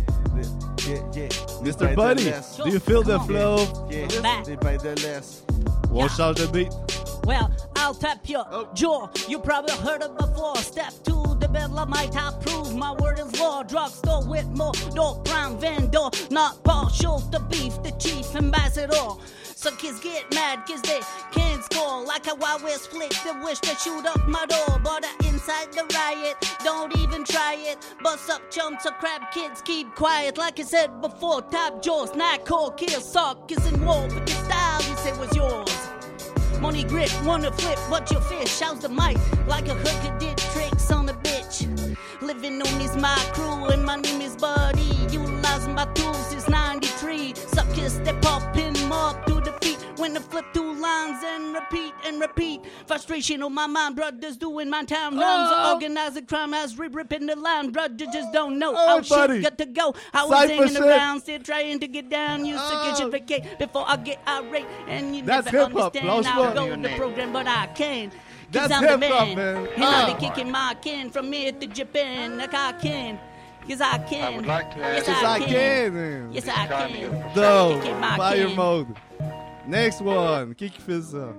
Yeah, yeah. Mr. Buddy, do you feel the flow? Yeah, Back. des bêtes de laisse. On change de beat. Well, I'll tap your oh. jaw. You probably heard it before. Step to the middle of my top prove my word is law. Drugstore with more dope brown vendor. Not partial to beef, the chief ambassador. Some kids get mad cause they can't score. Like a Wild West flick that wish to shoot up my door. But uh, inside the riot, don't even try it. Bust up chumps or crab kids, keep quiet. Like I said before, top jaws, not core, kill, suck, is in war. But the style you said was yours. Money grip, wanna flip, but your fish. How's the mic? Like a hooker did tricks on a bitch. Living on is my crew, and my name is Buddy. Utilizing my tools since 93. Suckers that pop him When I flip two lines and repeat and repeat. Frustration on my mind, brothers doing my time. Rhymes Oh. organizing crime as we ripping the line. Brothers just don't know. Oh, Oh, buddy. shit, got to go. I was Cypher hanging shit. around, still trying to get down. Used to get vacate before I get irate. And you That's never hip-hop. understand. Last I'll one. go the program, but I can. Cause That's I'm the hip-hop, man. man. And I'm Ah. kicking my can from here to Japan. Like I can. Cause I can. would like to yes, ask- Yes, I can, man. Yes, I can. No, Kick my fire mode. Next one. Qui qui fait ah? ça?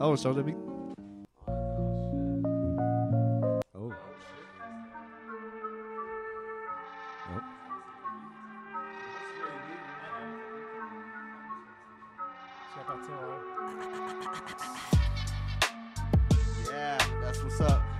Oh, on change de beat. Oh. Oh. Yeah, that's what's up.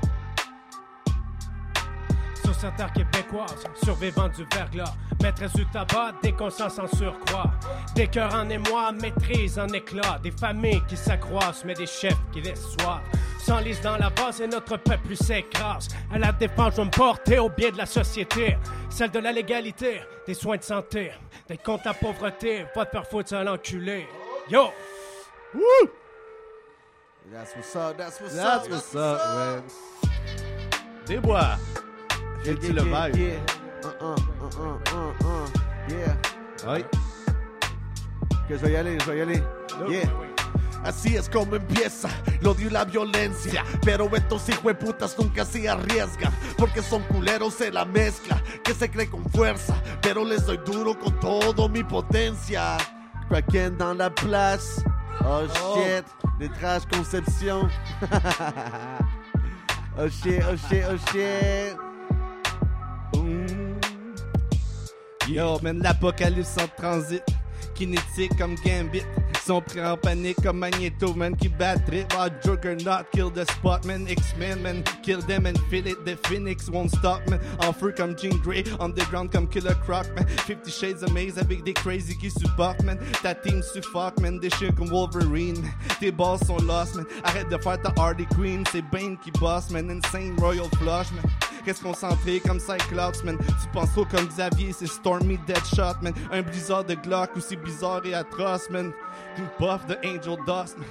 Terre québécoise, survivant du verglas, maîtresse du tabac, des consciences en surcroît. Des cœurs en émoi, maîtrise en éclat. Des familles qui s'accroissent, mais des chefs qui laissent soif. S'enlise dans la base et notre peuple s'écrase. À la défense, je vais me porter au bien de la société. Celle de la légalité, des soins de santé. D'être contre la pauvreté, pas de faire foutre seul enculé. Yo! That's what's up. That's what's That's up. what's up, man. Des bois. Le yeah, vibe. yeah. Uh, uh, uh, uh, uh, uh. Yeah. Oui. Que je vais y aller, je vais y aller. Yeah. Así es como empieza el odio y la violencia. Pero estos hijueputas nunca se arriesgan. Porque son culeros en la mezcla. Que se cree con fuerza. Pero les doy duro con todo mi potencia. Kraken dans la place. Oh shit. Des trash conception. oh shit, oh shit, oh shit. Yo, man, l'apocalypse en transit. Kinétique comme Gambit. Sont pris en panique comme Magneto, man, qui battrait. Ah, Juggernaut, kill the spot, man? X-Men, man, kill them and feel it. The Phoenix won't stop, man. En feu comme Jean Grey, underground comme Killer Croc, man. Fifty Shades of Maze avec des crazy qui supportent, man. Ta team suffoque, man. Des chiens comme Wolverine, man. Tes balls sont lost, man. Arrête de faire ta Harley Queen, c'est Bane qui bosse, man. Insane Royal Flush, man. Reste concentré comme Cyclops, man? Tu penses trop comme Xavier, c'est Stormy Deadshot, man. Un blizzard de Glock aussi bizarre et atroce, man. You buff the Angel Dust, man.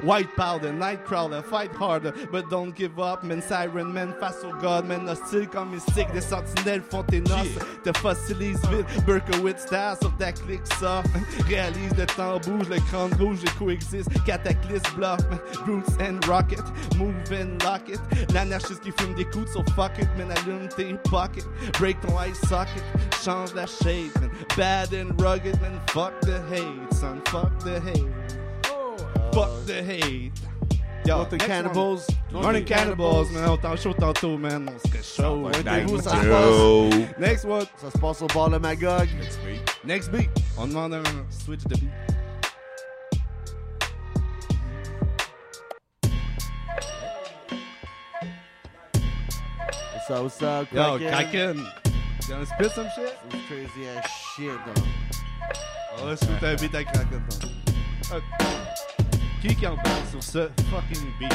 White powder, Nightcrawler, fight harder, but don't give up, man. Siren Man, face au God, man. Hostile comme mystique, des sentinelles font tes noces. Te fossilise vite, Berkowitz style sur ta clique soft. Réalise le temps bouge, le crâne rouge, les coexistent. Cataclysme bluff, man. Roots and rocket, move and lock it. L'anarchiste qui fume des coups, so fuck it, man. Allume tes pockets, break ton eye socket. Change la shape, man. Bad and rugged, man. Fuck the hate, son. Fuck the hate. Fuck the hate. Yo, Northern next Cannibals. one. Morning Cannibals, man. On t'en chaud tantôt, man. On serait chaud. Pointez-vous, ça se Yo. passe. Next one. Ça se passe au bar Le Magog. Next beat. Next beat. On demande un switch de beat. What's up, what's up, Yo, Kraken? Kraken. You gonna spit some shit? Some crazy ass shit, though. On va shooter un beat avec Kraken. tantôt. Euh, Qui qui embarque sur ce fucking beat?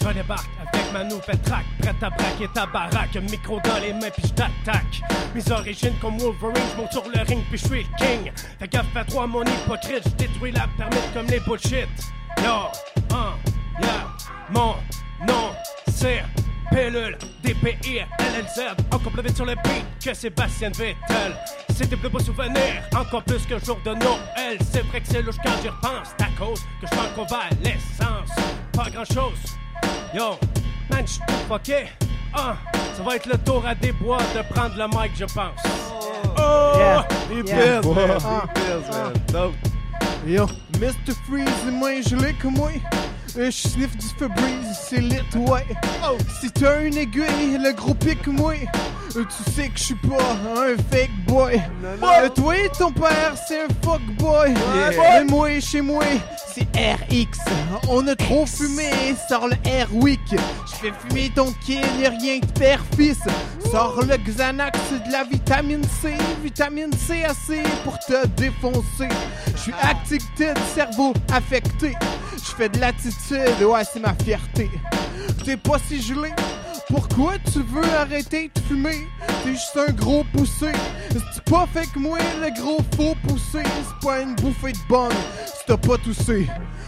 Je débarque avec ma nouvelle track, prête à braquer ta baraque, micro dans les mains puis je t'attaque. Mes origines comme Wolverine, je sur le ring puis je suis le king. Fais gaffe à toi mon hypocrite, je détruis la permite comme les bullshit. Yo, hein, yeah, mon nom c'est Pilule, D-P-I-L-L-Z, encore plus vite sur le beat que Sébastien Vettel. C'était plus beau souvenir, encore plus que jour de Noël. C'est vrai que c'est louche quand j'y repense, c'est à cause que je suis en convalescence. Pas grand chose, Yo, man, j'suis fucké. Ah, ça va être le tour à des bois de prendre le mic, je pense. Oh, Des Yeah. pills, man. Ah. Des pills, man. Dope. Yo, Mr. Freeze, moi je l'ai comme moi. Euh, Je sniffe du Febreze, c'est lit, ouais. Oh, si t'as une aiguille, le gros pic, moi. euh, Tu sais que je suis pas un fake boy. Euh, toi et ton père, c'est un fuck boy. Mais moi, chez moi, c'est RX. On a trop fumé, sort le Airwick. Je fais fumer ton kid, y'a rien que père-fils. Sors le Xanax, c'est de la vitamine C. Vitamine C assez pour te défoncer. Je suis addicted, cerveau affecté. Je fais de l'attitude, ouais, c'est ma fierté. T'es pas si gelé. Pourquoi tu veux arrêter de fumer? T'es juste un gros poussé. C'est pas fait que moi, le gros faux poussé. C'est pas une bouffée de bonne si t'as pas toussé.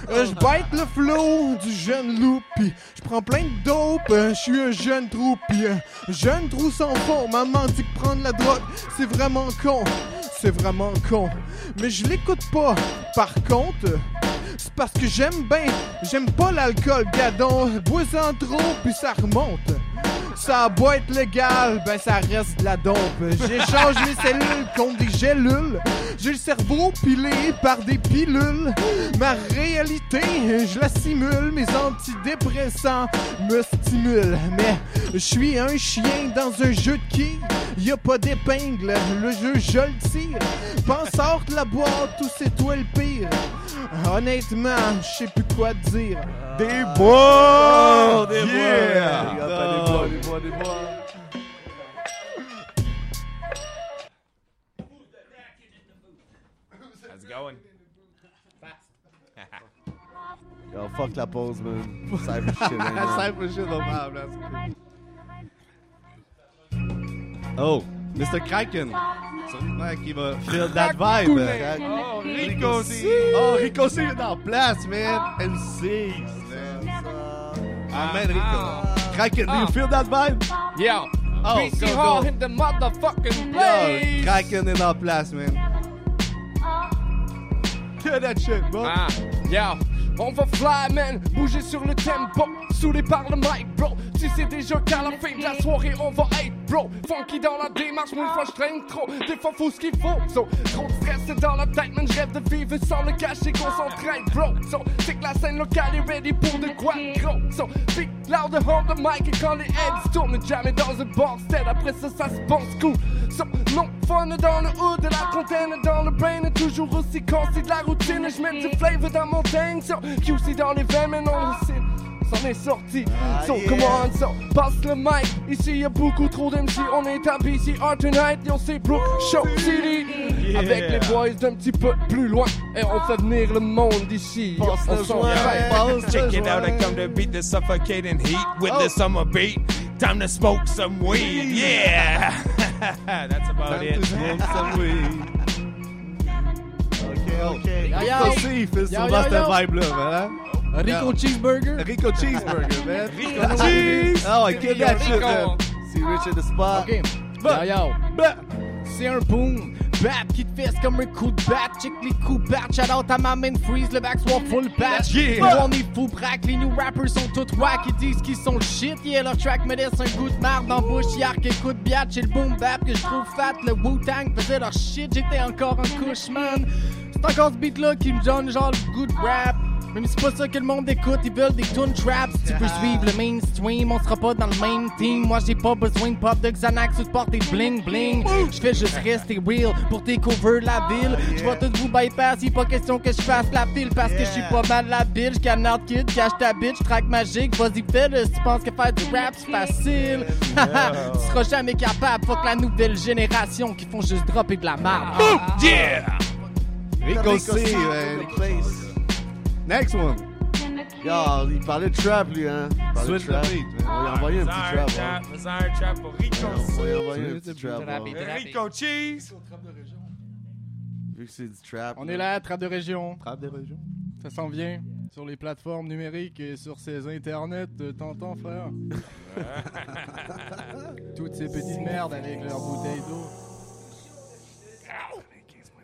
Euh, je le flow du jeune loup, je prends plein de dope, euh, je suis un jeune trou, pis un jeune trou sans fond. Maman dit que prendre la drogue, c'est vraiment con, c'est vraiment con. Mais je l'écoute pas, par contre, c'est parce que j'aime bien, j'aime pas l'alcool, gadon, bois-en trop, puis ça remonte. Ça a beau être légal, ben ça reste de la dompe. J'échange mes cellules contre des gélules. J'ai le cerveau pilé par des pilules. Ma réalité, je la simule. Mes antidépressants me stimulent. Mais je suis un chien dans un jeu de qui? Y a pas d'épingle. Le jeu, je le tire. Pense sorte la boîte ou c'est toi le pire. Honnêtement, je sais plus quoi te dire. Des bois! Des bois! Yeah! Les gars, pas des bois, des bois, des bois. How's it going? Yo, fuck la pause, man. Cyber shit, man. Cyber shit, no problem. That's good. Oh, Mr. Kraken. Celui qui va feel that vibe. Oh, Rico C. Oh, Rico C est en place, man. MC, man. Ah, man, Rico. Kraken, do you feel that vibe? Yo, Oh, BC go, Hall go. hit the motherfucking Yo, place. Kraken est en place, man. Kill that shit, bro. Ah, yo, on va fly, man, bouger sur le tempo, saoulé par le mic, bro. Sais déjà qu'à la fin de la soirée, on va être, bro. Funky dans la démarche, moi, fois, je trop. Des fois, faut ce qu'il faut. So, trop de stress dans la tête, man, je rêve de vivre sans le cacher, concentré, bro. So, c'est que la scène locale est ready pour de quoi, gros. So, speak loud, hold the mic, et quand les heads tournent, jamais dans un bar stead. Après ça, ça se pense cool. So, non, fun dans le hood, de la trentaine dans le brain, toujours aussi con, c'est de la routine. Je mets du flavor dans mon tank, so, QC dans les veines, mais non, le C'en est sorti, so yeah. come on, so passe le mic. Ici y'a beaucoup trop d'MC, on est à BCR tonight, yo c'est Brook Show City. Avec les boys d'un petit peu plus loin, et on fait venir le monde. Yo, Passe on s'en Check it out, I come to beat the suffocating heat with Oh. the summer beat. Time to smoke some weed, yeah. That's about Time it. to smoke some weed. Ok, ok. Rico C, il fait souvent yo, cette yo. vibe-là, man. hein? Rico Cheeseburger? Rico Cheeseburger, man. Rico Cheese! Oh, I kill that shit, man. See Rich in the spot. Ok. Yo, yo. C'est un boom. Bat qui te fesse comme un coup de bat. Check les coups de bat. Shout out à ma main freeze. Le back swap full patch. Yeah. On est fou braque. Les new rappers sont tous wack. Ils disent qu'ils sont le shit. Yeah, leur track me laisse un goût de marde dans la bouche. Yark écoute biatch. C'est le boom bap que je trouve fat. Le Wu-Tang faisait leur shit. J'étais encore en couche, man. C'est encore ce beat là qui me donne genre le goût de rap. Même si c'est pas ça que le monde écoute, ils veulent des tunes trap. Si tu veux suivre le mainstream, on sera pas dans le même team. Moi j'ai pas besoin de pop de Xanax ou de porter bling bling. Je fais juste rester real pour covers la ville. Je vais tout vous bypass, y'a pas question que je fasse la file parce que je suis pas mal la bille. J'canard kid, cache ta bitch, track magique, vas-y fais-le si tu penses que faire du rap c'est facile? tu seras jamais capable, fuck la nouvelle génération qui font juste dropper de la merde. Yeah! Rico C, man. Next one. Yo, il parlait de trap, lui, hein. Il parlait de Switch trap. On va lui envoyer un petit trap, trap, hein. bizarre trap pour Rico. On va lui envoyer un petit trap, hein. Rico Cheese. Vu que c'est du trap. On est là, Trappe de région. Trappe de région. Ça s'en vient sur les plateformes numériques et sur ces internets, euh, t'entends, frère? Toutes ces petites merdes avec leurs bouteilles d'eau.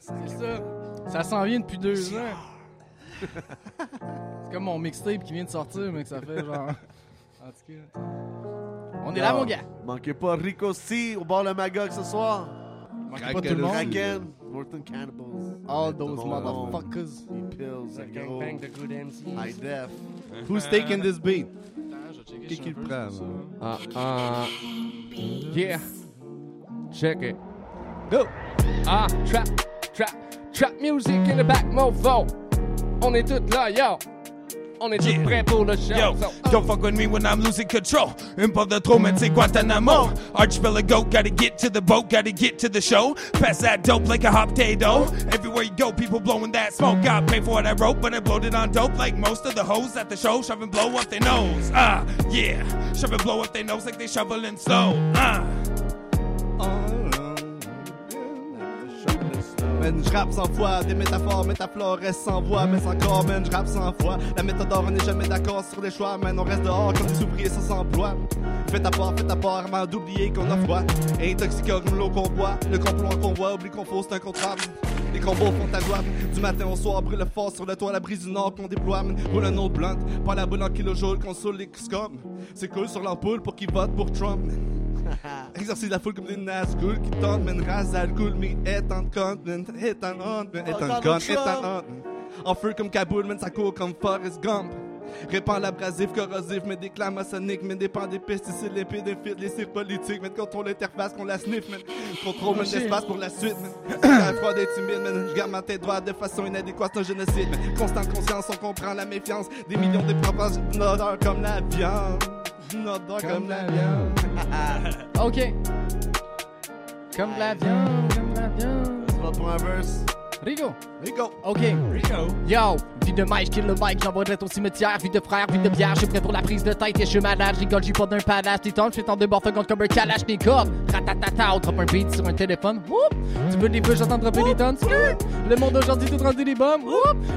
C'est ça. Ça s'en vient depuis deux ans. C'est comme mon mixtape qui vient de sortir, mais que ça fait genre. En tout cas. On est là, mon gars. Manquez pas Rico C au bord de Magog ce soir. Manquez pas tout le monde. Kraken, Cannibals. All those motherfuckers. Les pills, The les gang gros. bang, the good MCs. High def. Who's taking this beat? Qui Qui le prend? Ah, ah. Yeah. Check it. Go! Ah, trap, trap, trap music in the back, mofo. On est tous là, yo. On est Yeah. prêts pour le show. Yo, So- don't fuck with me when I'm losing control. Impulse the trop, man, c'est Guantanamo. Archipelago, gotta get to the boat, gotta get to the show. Pass that dope like a hot potato. Everywhere you go, people blowing that smoke. Got pay for what I wrote, but I blowed it on dope like most of the hoes at the show. Shove and blow up their nose. Ah, yeah. Shove and blow up their nose like they shoveling slow. Ah. Man, je rappe sans foi, des métaphores, métaphores restent sans voix, mais encore, man, je rappe sans foi. La méthode on n'est jamais d'accord sur les choix, man, on reste dehors comme des ouvriers sans emploi. Fais ta part, fais ta part, avant d'oublier qu'on a froid. Intoxiqué comme l'eau qu'on boit, le complot en convoi, oublie qu'on faut, c'est un contrat. Les combos font ta gloire, du matin au soir, brûle fort sur le toit, la brise du nord qu'on déploie. Roule un autre blunt, pas la boule en kilojoule, console les scum. C'est cool sur l'ampoule pour qu'ils votent pour Trump. Exorcise la foule comme des Nazgûl qui tentent, man, rase alcool, mais est en compte, est en honte, man, est en gun, est en honte. En feu comme Kaboul, man, ça court comme Forrest Gump. Répand l'abrasif, corrosif, mais déclare maçonnique, mais dépend des pesticides, des fils, les cires politiques, mais contrôle l'interface qu'on la sniffe, man. Contrôle, Oh, l'espace pour la suite, man. J'ai froid d'être timide, man. Je garde ma tête droite de façon inadéquate, c'est un génocide, man. Constante conscience, on comprend la méfiance. Des millions de propenses, une odeur comme la viande. Une odeur comme, la viande. Ok. Comme de la viande, comme de la viande. Tu vas pour un verse. Rigo. Rico. Ok. Rico. Yo, vie de maïs, kill le mic, j'envoie direct au cimetière. Vie de frère, vie de bière, je suis prêt pour la prise de tête et je suis malade. Rigole, j'ai pas d'un palace. T'es temps, je fais tant de morphogone comme un kalachnikov. Ratatata, on drop un beat sur un téléphone. Tu veux des vœux, j'entends dropper des tonnes. Le monde aujourd'hui tout rendu des bombes.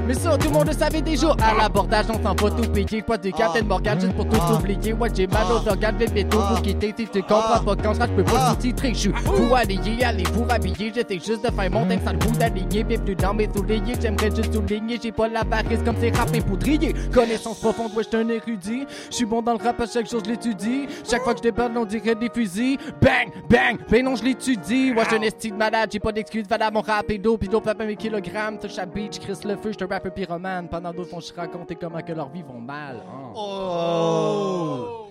Mais ça, tout le monde le savait déjà. À l'abordage, on s'en pas tout piquer. Pas de Captain Morgan juste pour tout oublier. Ouais, j'ai mal aux organes, vais bientôt vous quitter. Si tu comprends pas quand je peux pas sous-titrer. Je suis allié, allez vous rhabiller? J'essaie juste de faire mon thème sans le bout d'aligner. Bien plus dans mes souliers, j'aimerais juste souligner. J'ai pas la barrisse comme ces rapins poudriers. Connaissance profonde, ouais, j'suis un érudit. J'suis bon dans le rap, à chaque jour j'l'étudie. Chaque fois que j'déborde, on dirait des fusils. Bang, bang, ben non, j'l'étudie. Ouais, j'suis un esti de malade, j'ai pas d'excuse. Valable, mon rap et d'eau, pis d'eau, pas mes kilogrammes. Touche à beach, crisse le feu, j'suis un rappeur pyromane. Pendant d'autres, on se raconter comment que leur vie vont mal. Hein. Oh!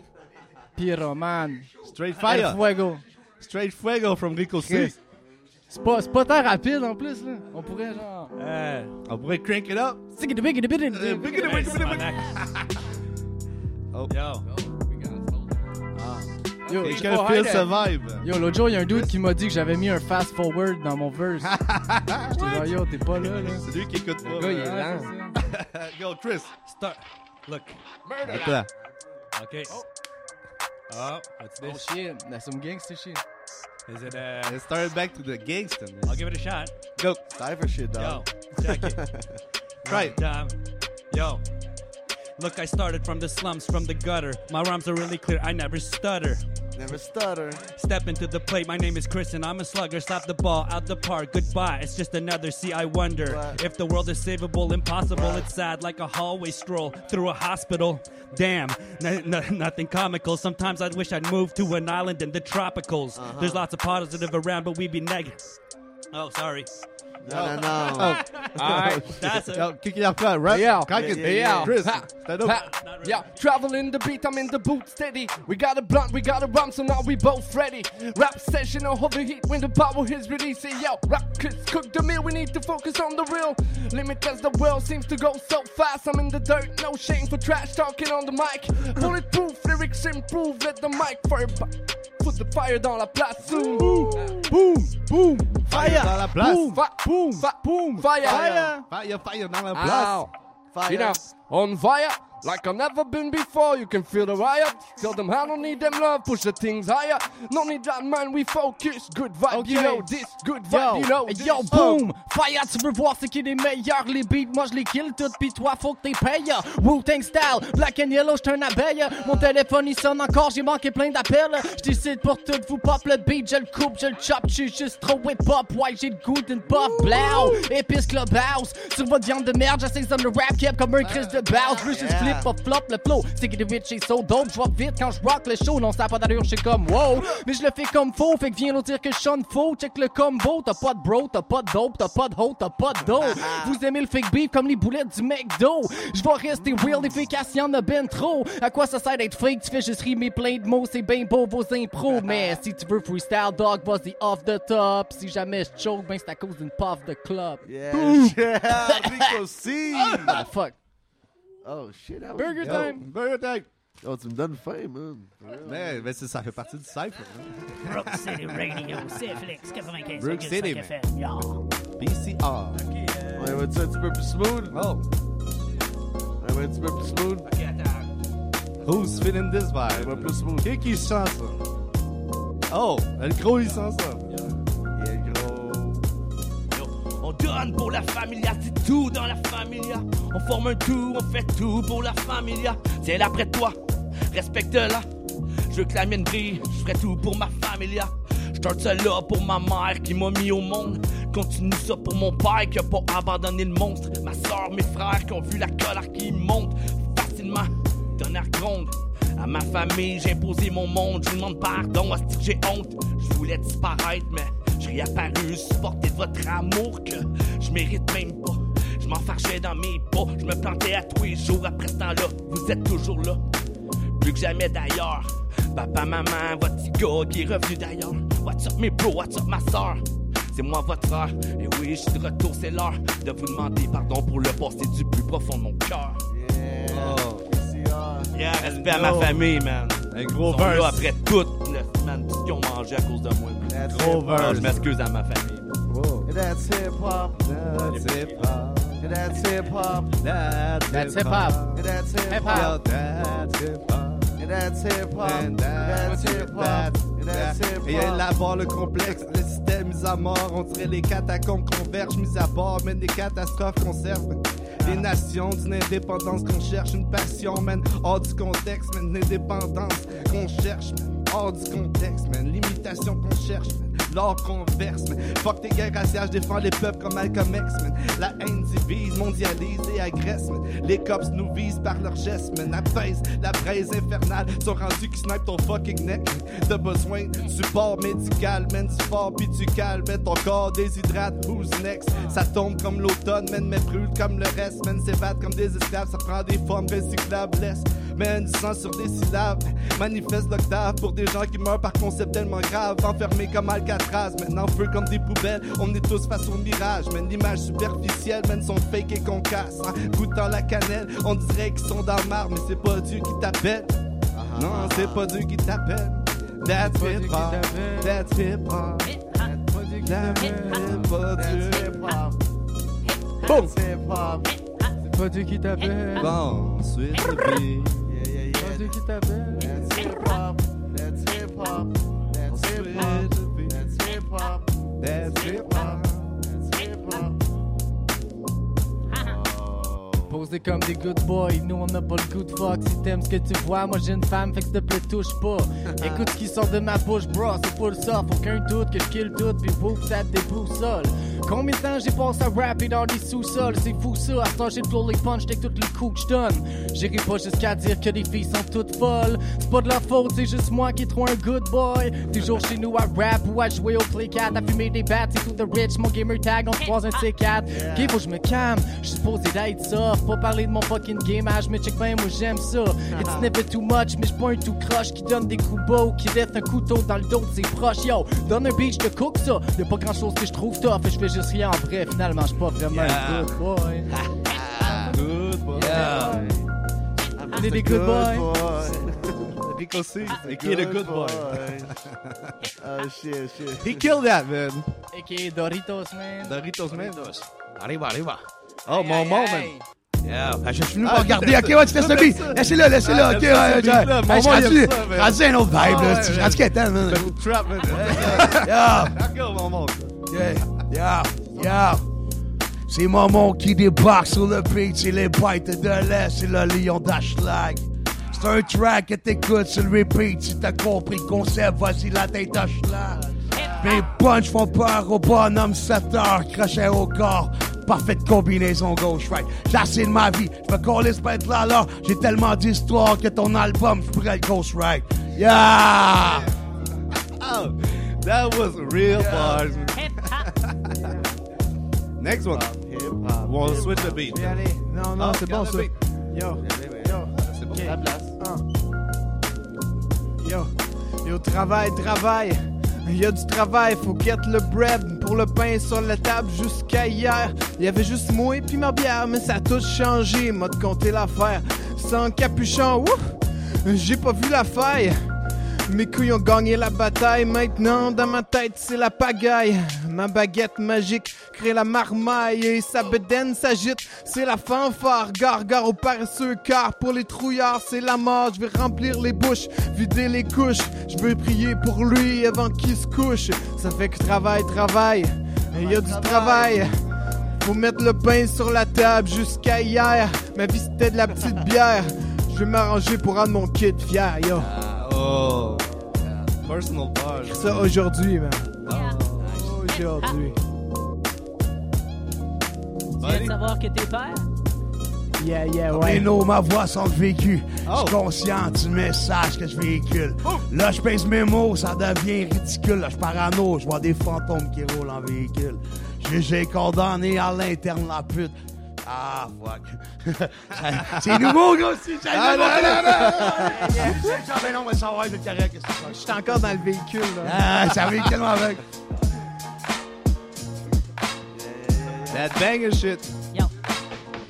Pyromane. Straight fire. El fuego. Straight fuego from Rico 6. C'est pas, c'est pas tant rapide en plus, là. On pourrait genre. On pourrait crank it up. Oh. Yo. Yo, Et que pas feel hide, ce euh, vibe. Yo, l'autre jour, il y a un dude qui m'a dit que j'avais mis un fast forward dans mon verse. J'étais genre, yo, t'es pas là, là. C'est lui qui écoute pas. Le gars, il est lent. Go, Chris. Start. Look. Attends. Okay. Oh, what's Oh this? shit, that's some gangster shit. Is it uh? Let's start back to the gangster. I'll give it a shot. Go. Cypher shit, dog. Yo, check it. Try it. Time. Yo. Look, I started from the slums, from the gutter. My rhymes are really clear, I never stutter. Never stutter. Step into the plate, my name is Chris and I'm a slugger. Slap the ball out the park, goodbye. It's just another. See, I wonder if the world is savable, impossible. It's sad, like a hallway stroll through a hospital. Damn, n- n- nothing comical. Sometimes I wish I'd move to an island in the tropicals. Uh-huh. There's lots of positive around, but we'd be negative. Oh, sorry. Non, non, non. Oh. Alright. That's it. Yo, qui qui la reprend? Rap? Yeah, Crack it. yeah, yeah. Chris, Ha, stand up. ha, Yeah, traveling the beat, I'm in the boot steady. We got a blunt, we got a rum, so now we both ready. Rap session on overheat when the power is released. Say, Yo, rap kids cook the meal, we need to focus on the real. Limit as the world seems to go so fast. I'm in the dirt, no shame for trash talking on the mic. Bulletproof, lyrics improve, let the mic fire. Put the fire dans la place soon. Boom, boom, Fire. Dans la place. Boom, fa- boom, fa- boom, fire. Fire. Fire, fire dans la place. Ow. You know, on fire like I've never been before. You can feel the riot. Tell them I don't need them love. Push the things higher. No need that man. We focus. Good vibe. You know this. Good vibe. Yo, You know this. yo, boom! Fire, tu veux voir ce qui les meilleurs? Les beats, moi je les kill toutes, pis toi faut que t'es payes. Wu-Tang style, black and yellow, j'suis un abeille. Mon téléphone il sonne encore, j'ai manqué plein d'appels. J'décide pour tout, vous pop le beat, je le coupe, je le chop, j'suis juste trop hip-hop. Ouais, j'ai le goût d'une pop, blau, épice clubhouse. Sur votre viande de merde, j'essaie de rap cap comme un Chris de Bouse. Veux juste pas flop le flow. C'est que rich, c'est so dope, j'vois vite quand j'rock le show. Non, ça a pas d'allure, j'suis comme wow. Mais je le fais comme faux, fait que viens nous dire que je sonne faux. Check le combo, t'as pas de bro, t'as pas de dope, t'as pas de hoe, t'as pas de dos. Vous aimez le fake beef comme les boulettes du McDo. Je vais rester real, efficace, y'en a ben trop. À quoi ça sert d'être fake? Tu fais juste rimer plein de mots, c'est ben beau vos impros. Mais si tu veux freestyle, dog, vas-y off the top. Si jamais je choke, ben c'est à cause d'une puff de club. Yeah, yeah. Ah, fuck. Oh shit, that was Burger dope. time. Burger time. Oh, tu me donnes faim, man. Mais, mais c'est- ça fait partie du cypher. hein. Brook City Radio, CFLX 95 Brook City, FM. Yeah. BCR. Ouais, va-tu un petit peu plus smooth? Oh. Ouais, va un petit peu plus smooth? Who's feeling this Ouais, vibe? va plus smooth. Qui qui sent ça? Oh, le gros il sent ça. Yeah, gros. On donne pour la familia, c'est tout dans la familia. On forme un tout, on fait tout pour la familia. C'est là près de toi, respecte-la. Je veux que la mienne brille, je ferai tout pour ma familia. Je starte ça là pour ma mère qui m'a mis au monde. Continue ça pour mon père qui a pas abandonné le monstre. Ma soeur, mes frères qui ont vu la colère qui monte facilement. Tonnerre gronde. À ma famille, j'ai imposé mon monde. Je demande pardon, à ce que j'ai honte. Je voulais disparaître, mais je réapparu, supporter de votre amour que je mérite même pas. Je m'enfargeais dans mes pas, je me plantais à tous les jours après ce temps-là. Vous êtes toujours là, plus que jamais d'ailleurs. Papa, maman, votre petit gars qui est revenu d'ailleurs. What's up mes bros, what's up ma soeur? C'est moi votre frère, et oui, je suis de retour, c'est l'heure de vous demander pardon pour le passé du plus profond de mon cœur. Yeah. Oh. Yeah, respect à ma famille, man. Un gros Ils sont là verse. après toute la semaine qu'ils ont mangé à cause de moi. That's Gros verse. je m'excuse à ma famille. Whoa. That's hip hop. That's hip hop. That's hip hop. That's That's hip hip-hop. hop. That's hip hop. That's hip hop. That's hip hop. That's that's hip hop. that's- That's hip Et hop. élabore le complexe, le système mis à mort. On dirait les catacombes convergent, mis à bord, mène des catastrophes conservent. Les nations d'une indépendance qu'on cherche, une passion, man. Hors du contexte, man. Une indépendance qu'on cherche. Hors du contexte, man. L'imitation qu'on cherche. L'or qu'on verse, man. Fuck tes guerres raciales, je défends les peuples comme Malcolm X. La haine divise, mondialise et agresse. Les cops nous visent par leurs gestes, man. Apaise la braise infernale, sont rendus qui snipe ton fucking neck. T'as besoin de support médical, man. Du fort pis tu. Ton corps déshydrate, who's next? Ça tombe comme l'automne, man, mais brûle comme le reste, man. S'évade comme des esclaves, ça prend des formes recyclables. Man, du sang sur des syllabes. Manifeste l'octave pour des gens qui meurent par concept tellement grave. Enfermés comme Alcatraz, maintenant feu comme des poubelles. On est tous face au mirage, man. L'image superficielle, man, sont fake et qu'on casse. Hein. Goûtant la cannelle, on dirait qu'ils sont dans le marbre, mais c'est pas Dieu qui t'appelle. Non, c'est pas Dieu qui t'appelle. That's hip hop. That's hip hop. That's hip hop. That's hip hop. Boom. That's hip hop. C'est pas Dieu qui t'appelle. Bon, suite qui t'appelle. That's hip hop. That's hip hop. That's hip hop. That's hip hop. That's hip hop. That's hip hop. Posé comme des good boys, nous on n'a pas le goût de fuck. Si t'aimes ce que tu vois, moi j'ai une femme, fait que s'il te plaît touche pas. Écoute ce qui sort de ma bouche, bro, c'est full soft. Aucun doute que je kill tout, puis bouffe ça déboussole. Combien de temps j'ai passé à rapper dans des sous-sols? C'est fou ça, à ce temps j'ai le les punch, avec tous les coups que je donne. J'irai pas jusqu'à dire que les filles sont toutes folles. C'est pas de leur faute, c'est juste moi qui est trop un good boy. Toujours chez nous à rap ou à jouer au play cat, à fumer des bats et tout the rich. Mon gamer tag, on se croise un C4. Ok, faut que je me calme, je suis supposé d'être soft. Pas parler de mon fucking game, ah, je me check bien, moi j'aime ça. It's never too much, mais je pas un tout croche qui donne des coups beaux, qui laisse un couteau dans le dos de ses proches. Yo, donne un beach de cook ça. Y'a pas grand chose que je trouve tough, et je fais juste rien en vrai. Finalement, je suis pas vraiment un good boy. Good boy. On est des good boys. Rico C, he a good boy. oh shit, shit. He killed that, man. A.K.A. Doritos, man. Doritos, man. Arriba, arriba. Aïe, Oh, mon aïe, moment, man. Yeah. Ah, je suis venu Ah, pour regarder. je Ok, ouais, tu laisses le beat. Laissez-le, laissez-le. Ah, Ok, ouais, ouais. Mon Hey, Je suis rendu un autre vibe, Ah, là. Je suis ouais. rendu quétaine, man. C'est trap, man. Yeah. D'accord, maman. Yeah, yeah, yeah. C'est Maman qui débarque sur le beat, c'est les bites de l'Est, c'est le lion d'Ashlag. C'est un track que t'écoutes sur le repeat, si t'as compris le concept, voici la tête d'Ashlag. Mes punch font peur au bonhomme 7 heures, crochet au corps. Parfaite combinaison gauche-right. J'ai de ma vie, je me coller ce là là. J'ai tellement d'histoires que ton album, je pourrais le ghost right. Yeah! Oh, that was real bars. Next one. We'll switch the beat. Non, non, Ah, c'est bon ça. Yo, yo. C'est bon, Ok. la place. Ah. Yo, yo, travail, travail. Il y a du travail, faut get le bread pour le pain sur la table jusqu'à hier. Il y avait juste moi et puis ma bière, mais ça a tout changé, m'a de compter l'affaire. Sans capuchon, ouf, j'ai pas vu la faille. Mes couilles ont gagné la bataille, maintenant dans ma tête c'est la pagaille. Ma baguette magique crée la marmaille et sa bedaine s'agite. C'est la fanfare, gare, gare au paresseux, car pour les trouillards c'est la mort. Je vais remplir les bouches, vider les couches. Je veux prier pour lui avant qu'il se couche. Ça fait que travail, travail, il y a du travail. Faut mettre le pain sur la table jusqu'à hier. Ma vie c'était de la petite bière. Je vais m'arranger pour rendre mon kid fier, yo. Oh. Personal bars. Ça aujourd'hui, man. Aujourd'hui. Tu viens de savoir que t'es père? Yeah, yeah, Mais ouais. non, ma voix sans le vécu. Je Oh. suis conscient du message que je véhicule. Là, je pèse mes mots, ça devient ridicule. Là, je parano, je vois des fantômes qui roulent en véhicule. J'ai- J'ai condamné à l'interne la pute. Ah, fuck. C'est nouveau, gars, aussi. J'ai Ah, non, non, non. Non, va, c'est correct. qu'est-ce que c'est? Je suis encore dans le véhicule, là. Ah, ça véhicule avec. That banger shit. Yo.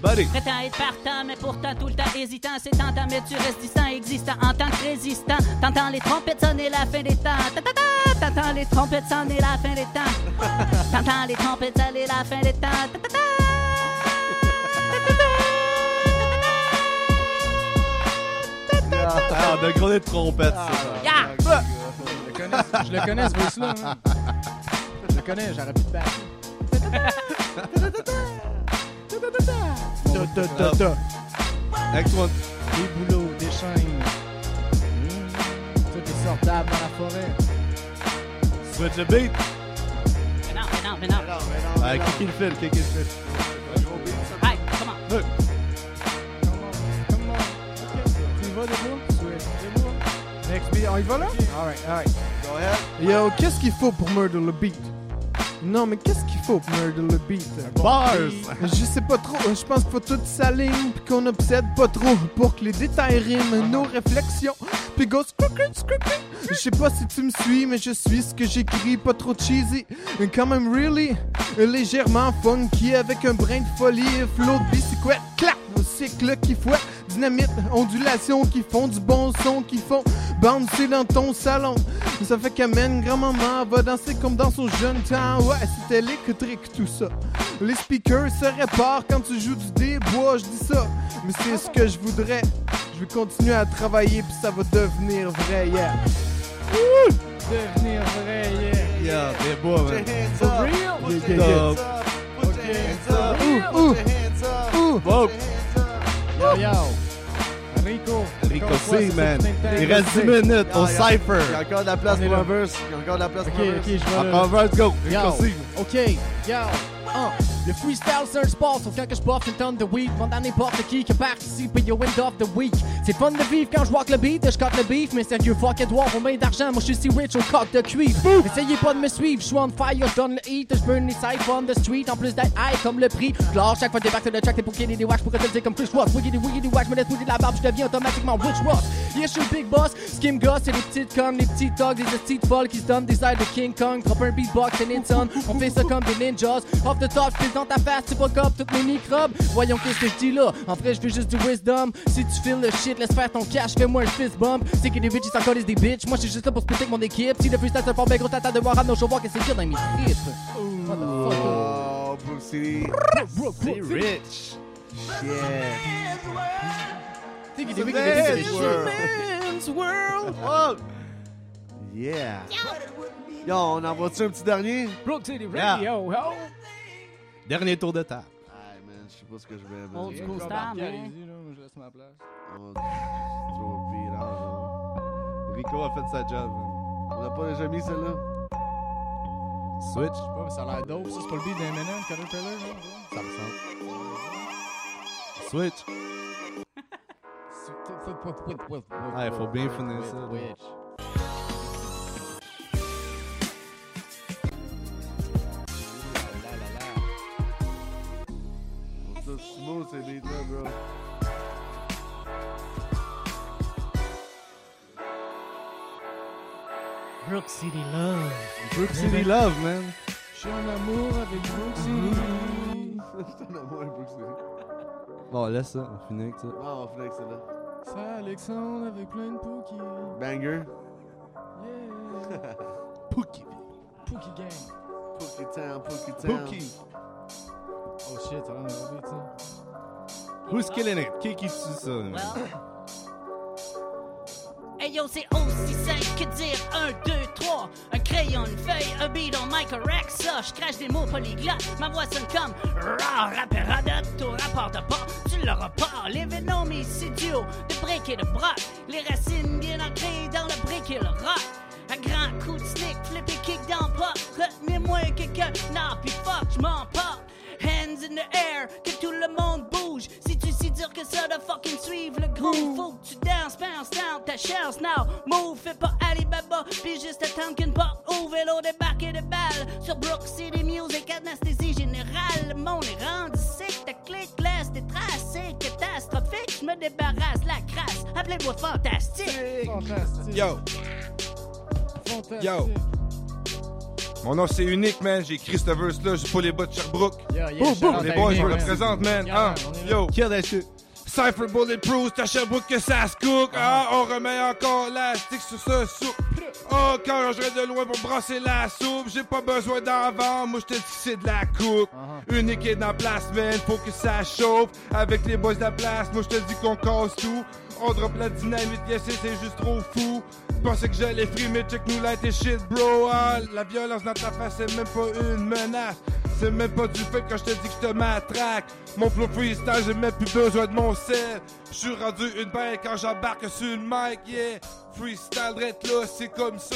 Buddy. Prêt à être partant, mais pourtant tout le temps hésitant. C'est tentant, mais tu restes distant, existant en tant que résistant. T'entends les trompettes sonner la fin des temps. Ta, ta, ta. T'entends les trompettes sonner la fin des temps. T'entends les trompettes sonner la fin des temps. Ah, de gros des trompettes, ça. Yeah. Je le connais, je le connais ce voice-là. man. Je le connais, j'aurais pu te battre. Ta, ta, ta, ta. Next one. Des boulots, des chaînes. Tout est sortable dans la forêt. Switch the beat? Mais non, mais non, mais non. Ouais, kick it fit, kick it fit. Hey, come on. Look. Next beat, on y va là? Alright, alright. Go ahead. Yo, qu'est-ce qu'il faut pour murder le beat? Non, mais qu'est-ce qu'il faut pour murder le beat? Bars. Je sais pas trop, je pense qu'il faut tout s'aligne pis qu'on obsède pas trop pour que les détails riment nos réflexions. Pis go. Je sais pas si tu me suis, mais je suis ce que j'écris, pas trop cheesy. Quand même really, légèrement funky avec un brin de folie, flow de bicyclette, clap, cycle qui fouette, dynamite, ondulation qui font du bon son, qui font bouncer dans ton salon. Ça fait qu'amène grand-maman va danser comme dans son jeune temps. Ouais, c'est électrique tout ça. Les speakers se réparent quand tu joues du débois, je dis ça. Mais c'est ce que je voudrais. Je vais continuer à travailler puis ça va devenir vrai, yeah. Devenir vrai, yeah. Yeah, des bois, man. For real? Yeah, yeah, yeah. Dope. Ouh, ouh, ouh. Whoa. Yo, yo. Rico. Rico. Rico encore C, quoi, man. c'est le temps Il reste 10 Rico C. minutes au il y a- Cypher. Il y a encore de la place pour un verse. Il y a encore de la place Ok, pour un ok, verse. je vais. Encore un verse, go. Yo, Rico C. ok, yo, un. Le freestyle c'est un sport, sauf quand que je bosse une tonne de weed. Demande à n'importe qui qui participe yo end of the week. C'est fun de vivre quand je walk le beat, je cote le beef. Mais sérieux, fuck Edouard, aux mains d'argent, moi je suis si rich au coq de cuivre. Essayez pas de me suivre, je suis on fire, je donne le heat, je burn les sites on the street. En plus d'être high comme le prix. Claire, chaque fois débarque sur le track, t'es pour qu'il y ait des wax, pour que dire comme Chris Ross. Wiggity wiggity wax, je me laisse bouger de la barbe, je deviens automatiquement Rich Ross. Yeah, je suis big boss, skim goss, c'est les petites connes, les petits dogs, les petites folles qui se donnent des airs de King Kong. Drop un beatbox et Nitson, on fait ça comme des ninjas. Off the top, je dans ta face, tu up toutes mes microbes. Voyons qu'est-ce que je dis là. En vrai, je veux juste du wisdom. Si tu files le shit, laisse faire ton cash, fais-moi un fist bump. C'est que des bitches, ils s'en des bitches. Moi, je suis juste là pour splitter mon équipe. Si le freestyle se forme, ben gros, t'attends de voir à nos voir qu'est-ce que c'est dans mes tripes. Oh, Brook City. Brook City City. rich. Yeah. Think It's a man's it's a world. man's world. Oh. Yeah. Yo, on envoie-tu un petit dernier? Brook City Yeah. Radio, ho. Dernier tour de table. Hey, man, je sais pas ce que je vais mettre. Old school style, man. Je laisse ma place. Throw a beat out, Rico a fait sa job. là. On n'a pas déjà mis celle-là? Switch. Je sais pas, mais ça a l'air dope. Ça, c'est pas le beat d'Eminem, Caterpillar, non? Ça ressemble. Switch. Ah, il faut bien finir ça. là. Ces beats-là, bro. Brook City Love. Brook City Love, man. Je suis en amour avec Brook City. C'est un amour, Brook City. Bon, laisse ça, on finit avec ça. Ah, on avec celle-là. C'est Alexandre avec plein de Pookie. Banger. Yeah. Pookie. Pookie Gang. Pookie Town, Pookie Town. Pookie. Oh shit, ça a l'air d'un beat, ça. Who's killing it? Qui qui tue ça? man? Hey yo, c'est aussi simple que dire 1, 2, 3. Un crayon, une feuille, un beat, on mic, un rack, ça. Je crache des mots polyglottes. Ma voix sonne comme rah, rappeur adopte au rapport de pas. Tu l'auras pas. Les vénomies, c'est duo de briques et de broc. Les racines bien ancrées dans le brick et le rock. Un grand coup de slick, flip et kick dans pop. Retenez-moi quelqu'un, non, pis fuck, j'm'en porte. Hands in the air, que tout le monde que ça de fucking suivre le groove, faut que tu danses, bounce down ta chance now. Move, fais pas Alibaba, puis juste attendre qu'une porte ouvre et l'eau débarque et de balles. Sur Brook City Music, anesthésie générale. Le monde est rendu sick, ta clique laisse des traces. C'est catastrophique, je me débarrasse la crasse. Appelez-moi fantastique. Fantastique. Yo, Fantastique. yo. Mon nom c'est unique, man. J'ai écrit ce verse-là. J'ai pas les bas de Sherbrooke. Yeah, yeah, out Les boys, je man. représente, man. Yeah, Hein? Yo. Kill that shit. Cypher Bulletproof, t'as Sherbrooke que ça se cook. Ah, on remet encore la stick sur ce soupe. Oh, quand je de loin pour brasser la soupe, j'ai pas besoin d'en vendre, moi je te dis que c'est de la coupe. Unique est dans la place, man, faut que ça chauffe. Avec les boys de la place, moi je te dis qu'on casse tout. On drop la dynamite, yes, c'est c'est juste trop fou. Pensais que j'allais frimer, check nous light et shit, bro. Ah, la violence dans ta face, c'est même pas une menace. C'est même pas du fait quand je te dis que je te matraque. Mon flow freestyle, j'ai même plus besoin de mon sel. Je suis rendu une bête quand j'embarque sur le mic, yeah. Freestyle drette là, c'est comme ça.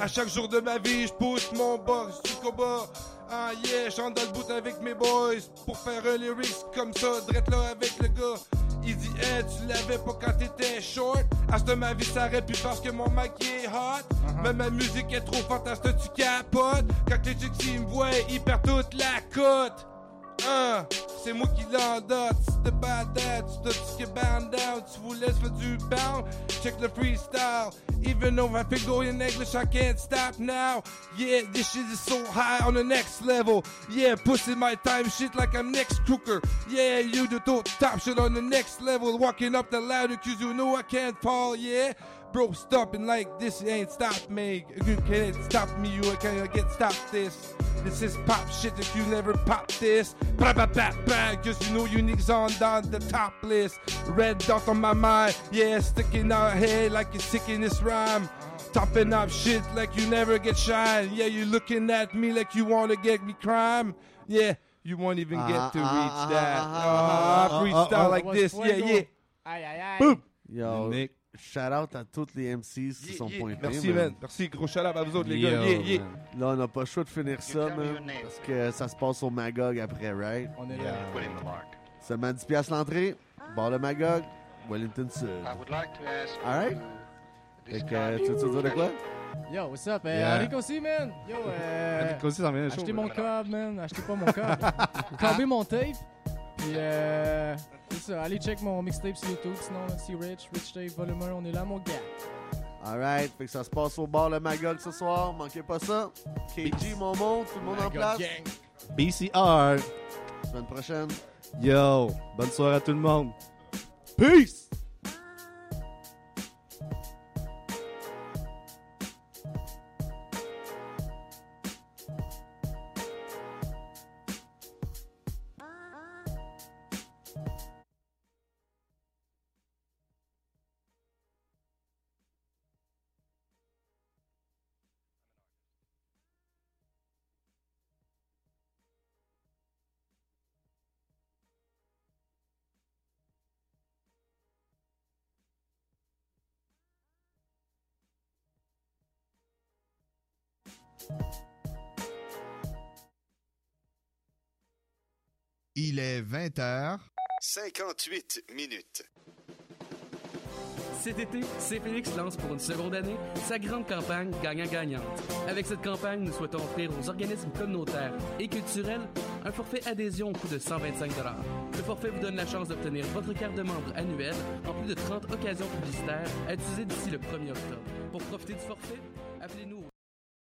À chaque jour de ma vie, je pousse mon box du combat. Ah yeah, j'entre dans le bout avec mes boys pour faire un lyrics comme ça, drette là avec le gars. Il dit, hey, tu l'avais pas quand t'étais short. À ce ma vie s'arrête plus parce que mon mic est hot. Mais ma musique est trop fantastique, tu capotes. Quand les chicks ils me voient, ils perdent toute la cote. Hein, c'est moi qui l'endote, de bad dad, tu te que bound down, tu vous laisses faire du bound, check le freestyle, even though I pick go in English, I can't stop now, yeah, this shit is so high on the next level, yeah, pussy my time shit like I'm next crooker, yeah, you do to- top shit on the next level, walking up the ladder cause you know I can't fall, yeah, Bro, stopping like this ain't stop me. You can't stop me, you can't get stop this. This is pop shit if you never pop this. Blah blah blah blah, cause you know you niggas on down the top list. Red dot on my mind, yeah, sticking out head like you're sick in this rhyme. Topping up shit like you never get shine. Yeah, you looking at me like you wanna get me crime. Yeah, you won't even get to uh-huh, reach uh-huh, that. Ah, freestyle uh-uh. like this, yeah, yeah. Aïe, aïe, aïe. Boom. Yo, Nick. Shout out à tous les MCs qui sont yeah. pointés. Merci, man. Merci, gros shout-out à vous autres, les gars. Yeah, yeah. man. Là, on n'a pas le choix de finir ça, man, parce que ça se passe au Magog après, right? On est là. Seulement 10 piastres l'entrée, bar le Magog, Wellington Sud. Alright? Fait que, tu veux dire de quoi? Yo, what's up? Euh, Yeah. Enrico aussi, man. Yo, euh, Enrico aussi, ça vient chaud, Achetez man. mon cob, man. Achetez pas mon cob. Cobez mon tape. Puis, euh, c'est ça. Allez check mon mixtape sur YouTube. Sinon, c'est Rich, Rich Tape Volume 1. On est là, mon gars. Alright, fait que ça se passe au bar le Magog ce soir, manquez pas ça. KG, mon monde, tout le monde en place. gang. BCR. Semaine prochaine. Yo, bonne soirée à tout le monde. Peace! Il est 20h. 58 minutes. Cet été, CFLX lance pour une seconde année sa grande campagne gagnant-gagnante. Avec cette campagne, nous souhaitons offrir aux organismes communautaires et culturels un forfait adhésion au coût de 125 Le forfait vous donne la chance d'obtenir votre carte de membre annuelle en plus de 30 occasions publicitaires à utiliser d'ici le 1er octobre. Pour profiter du forfait, appelez-nous au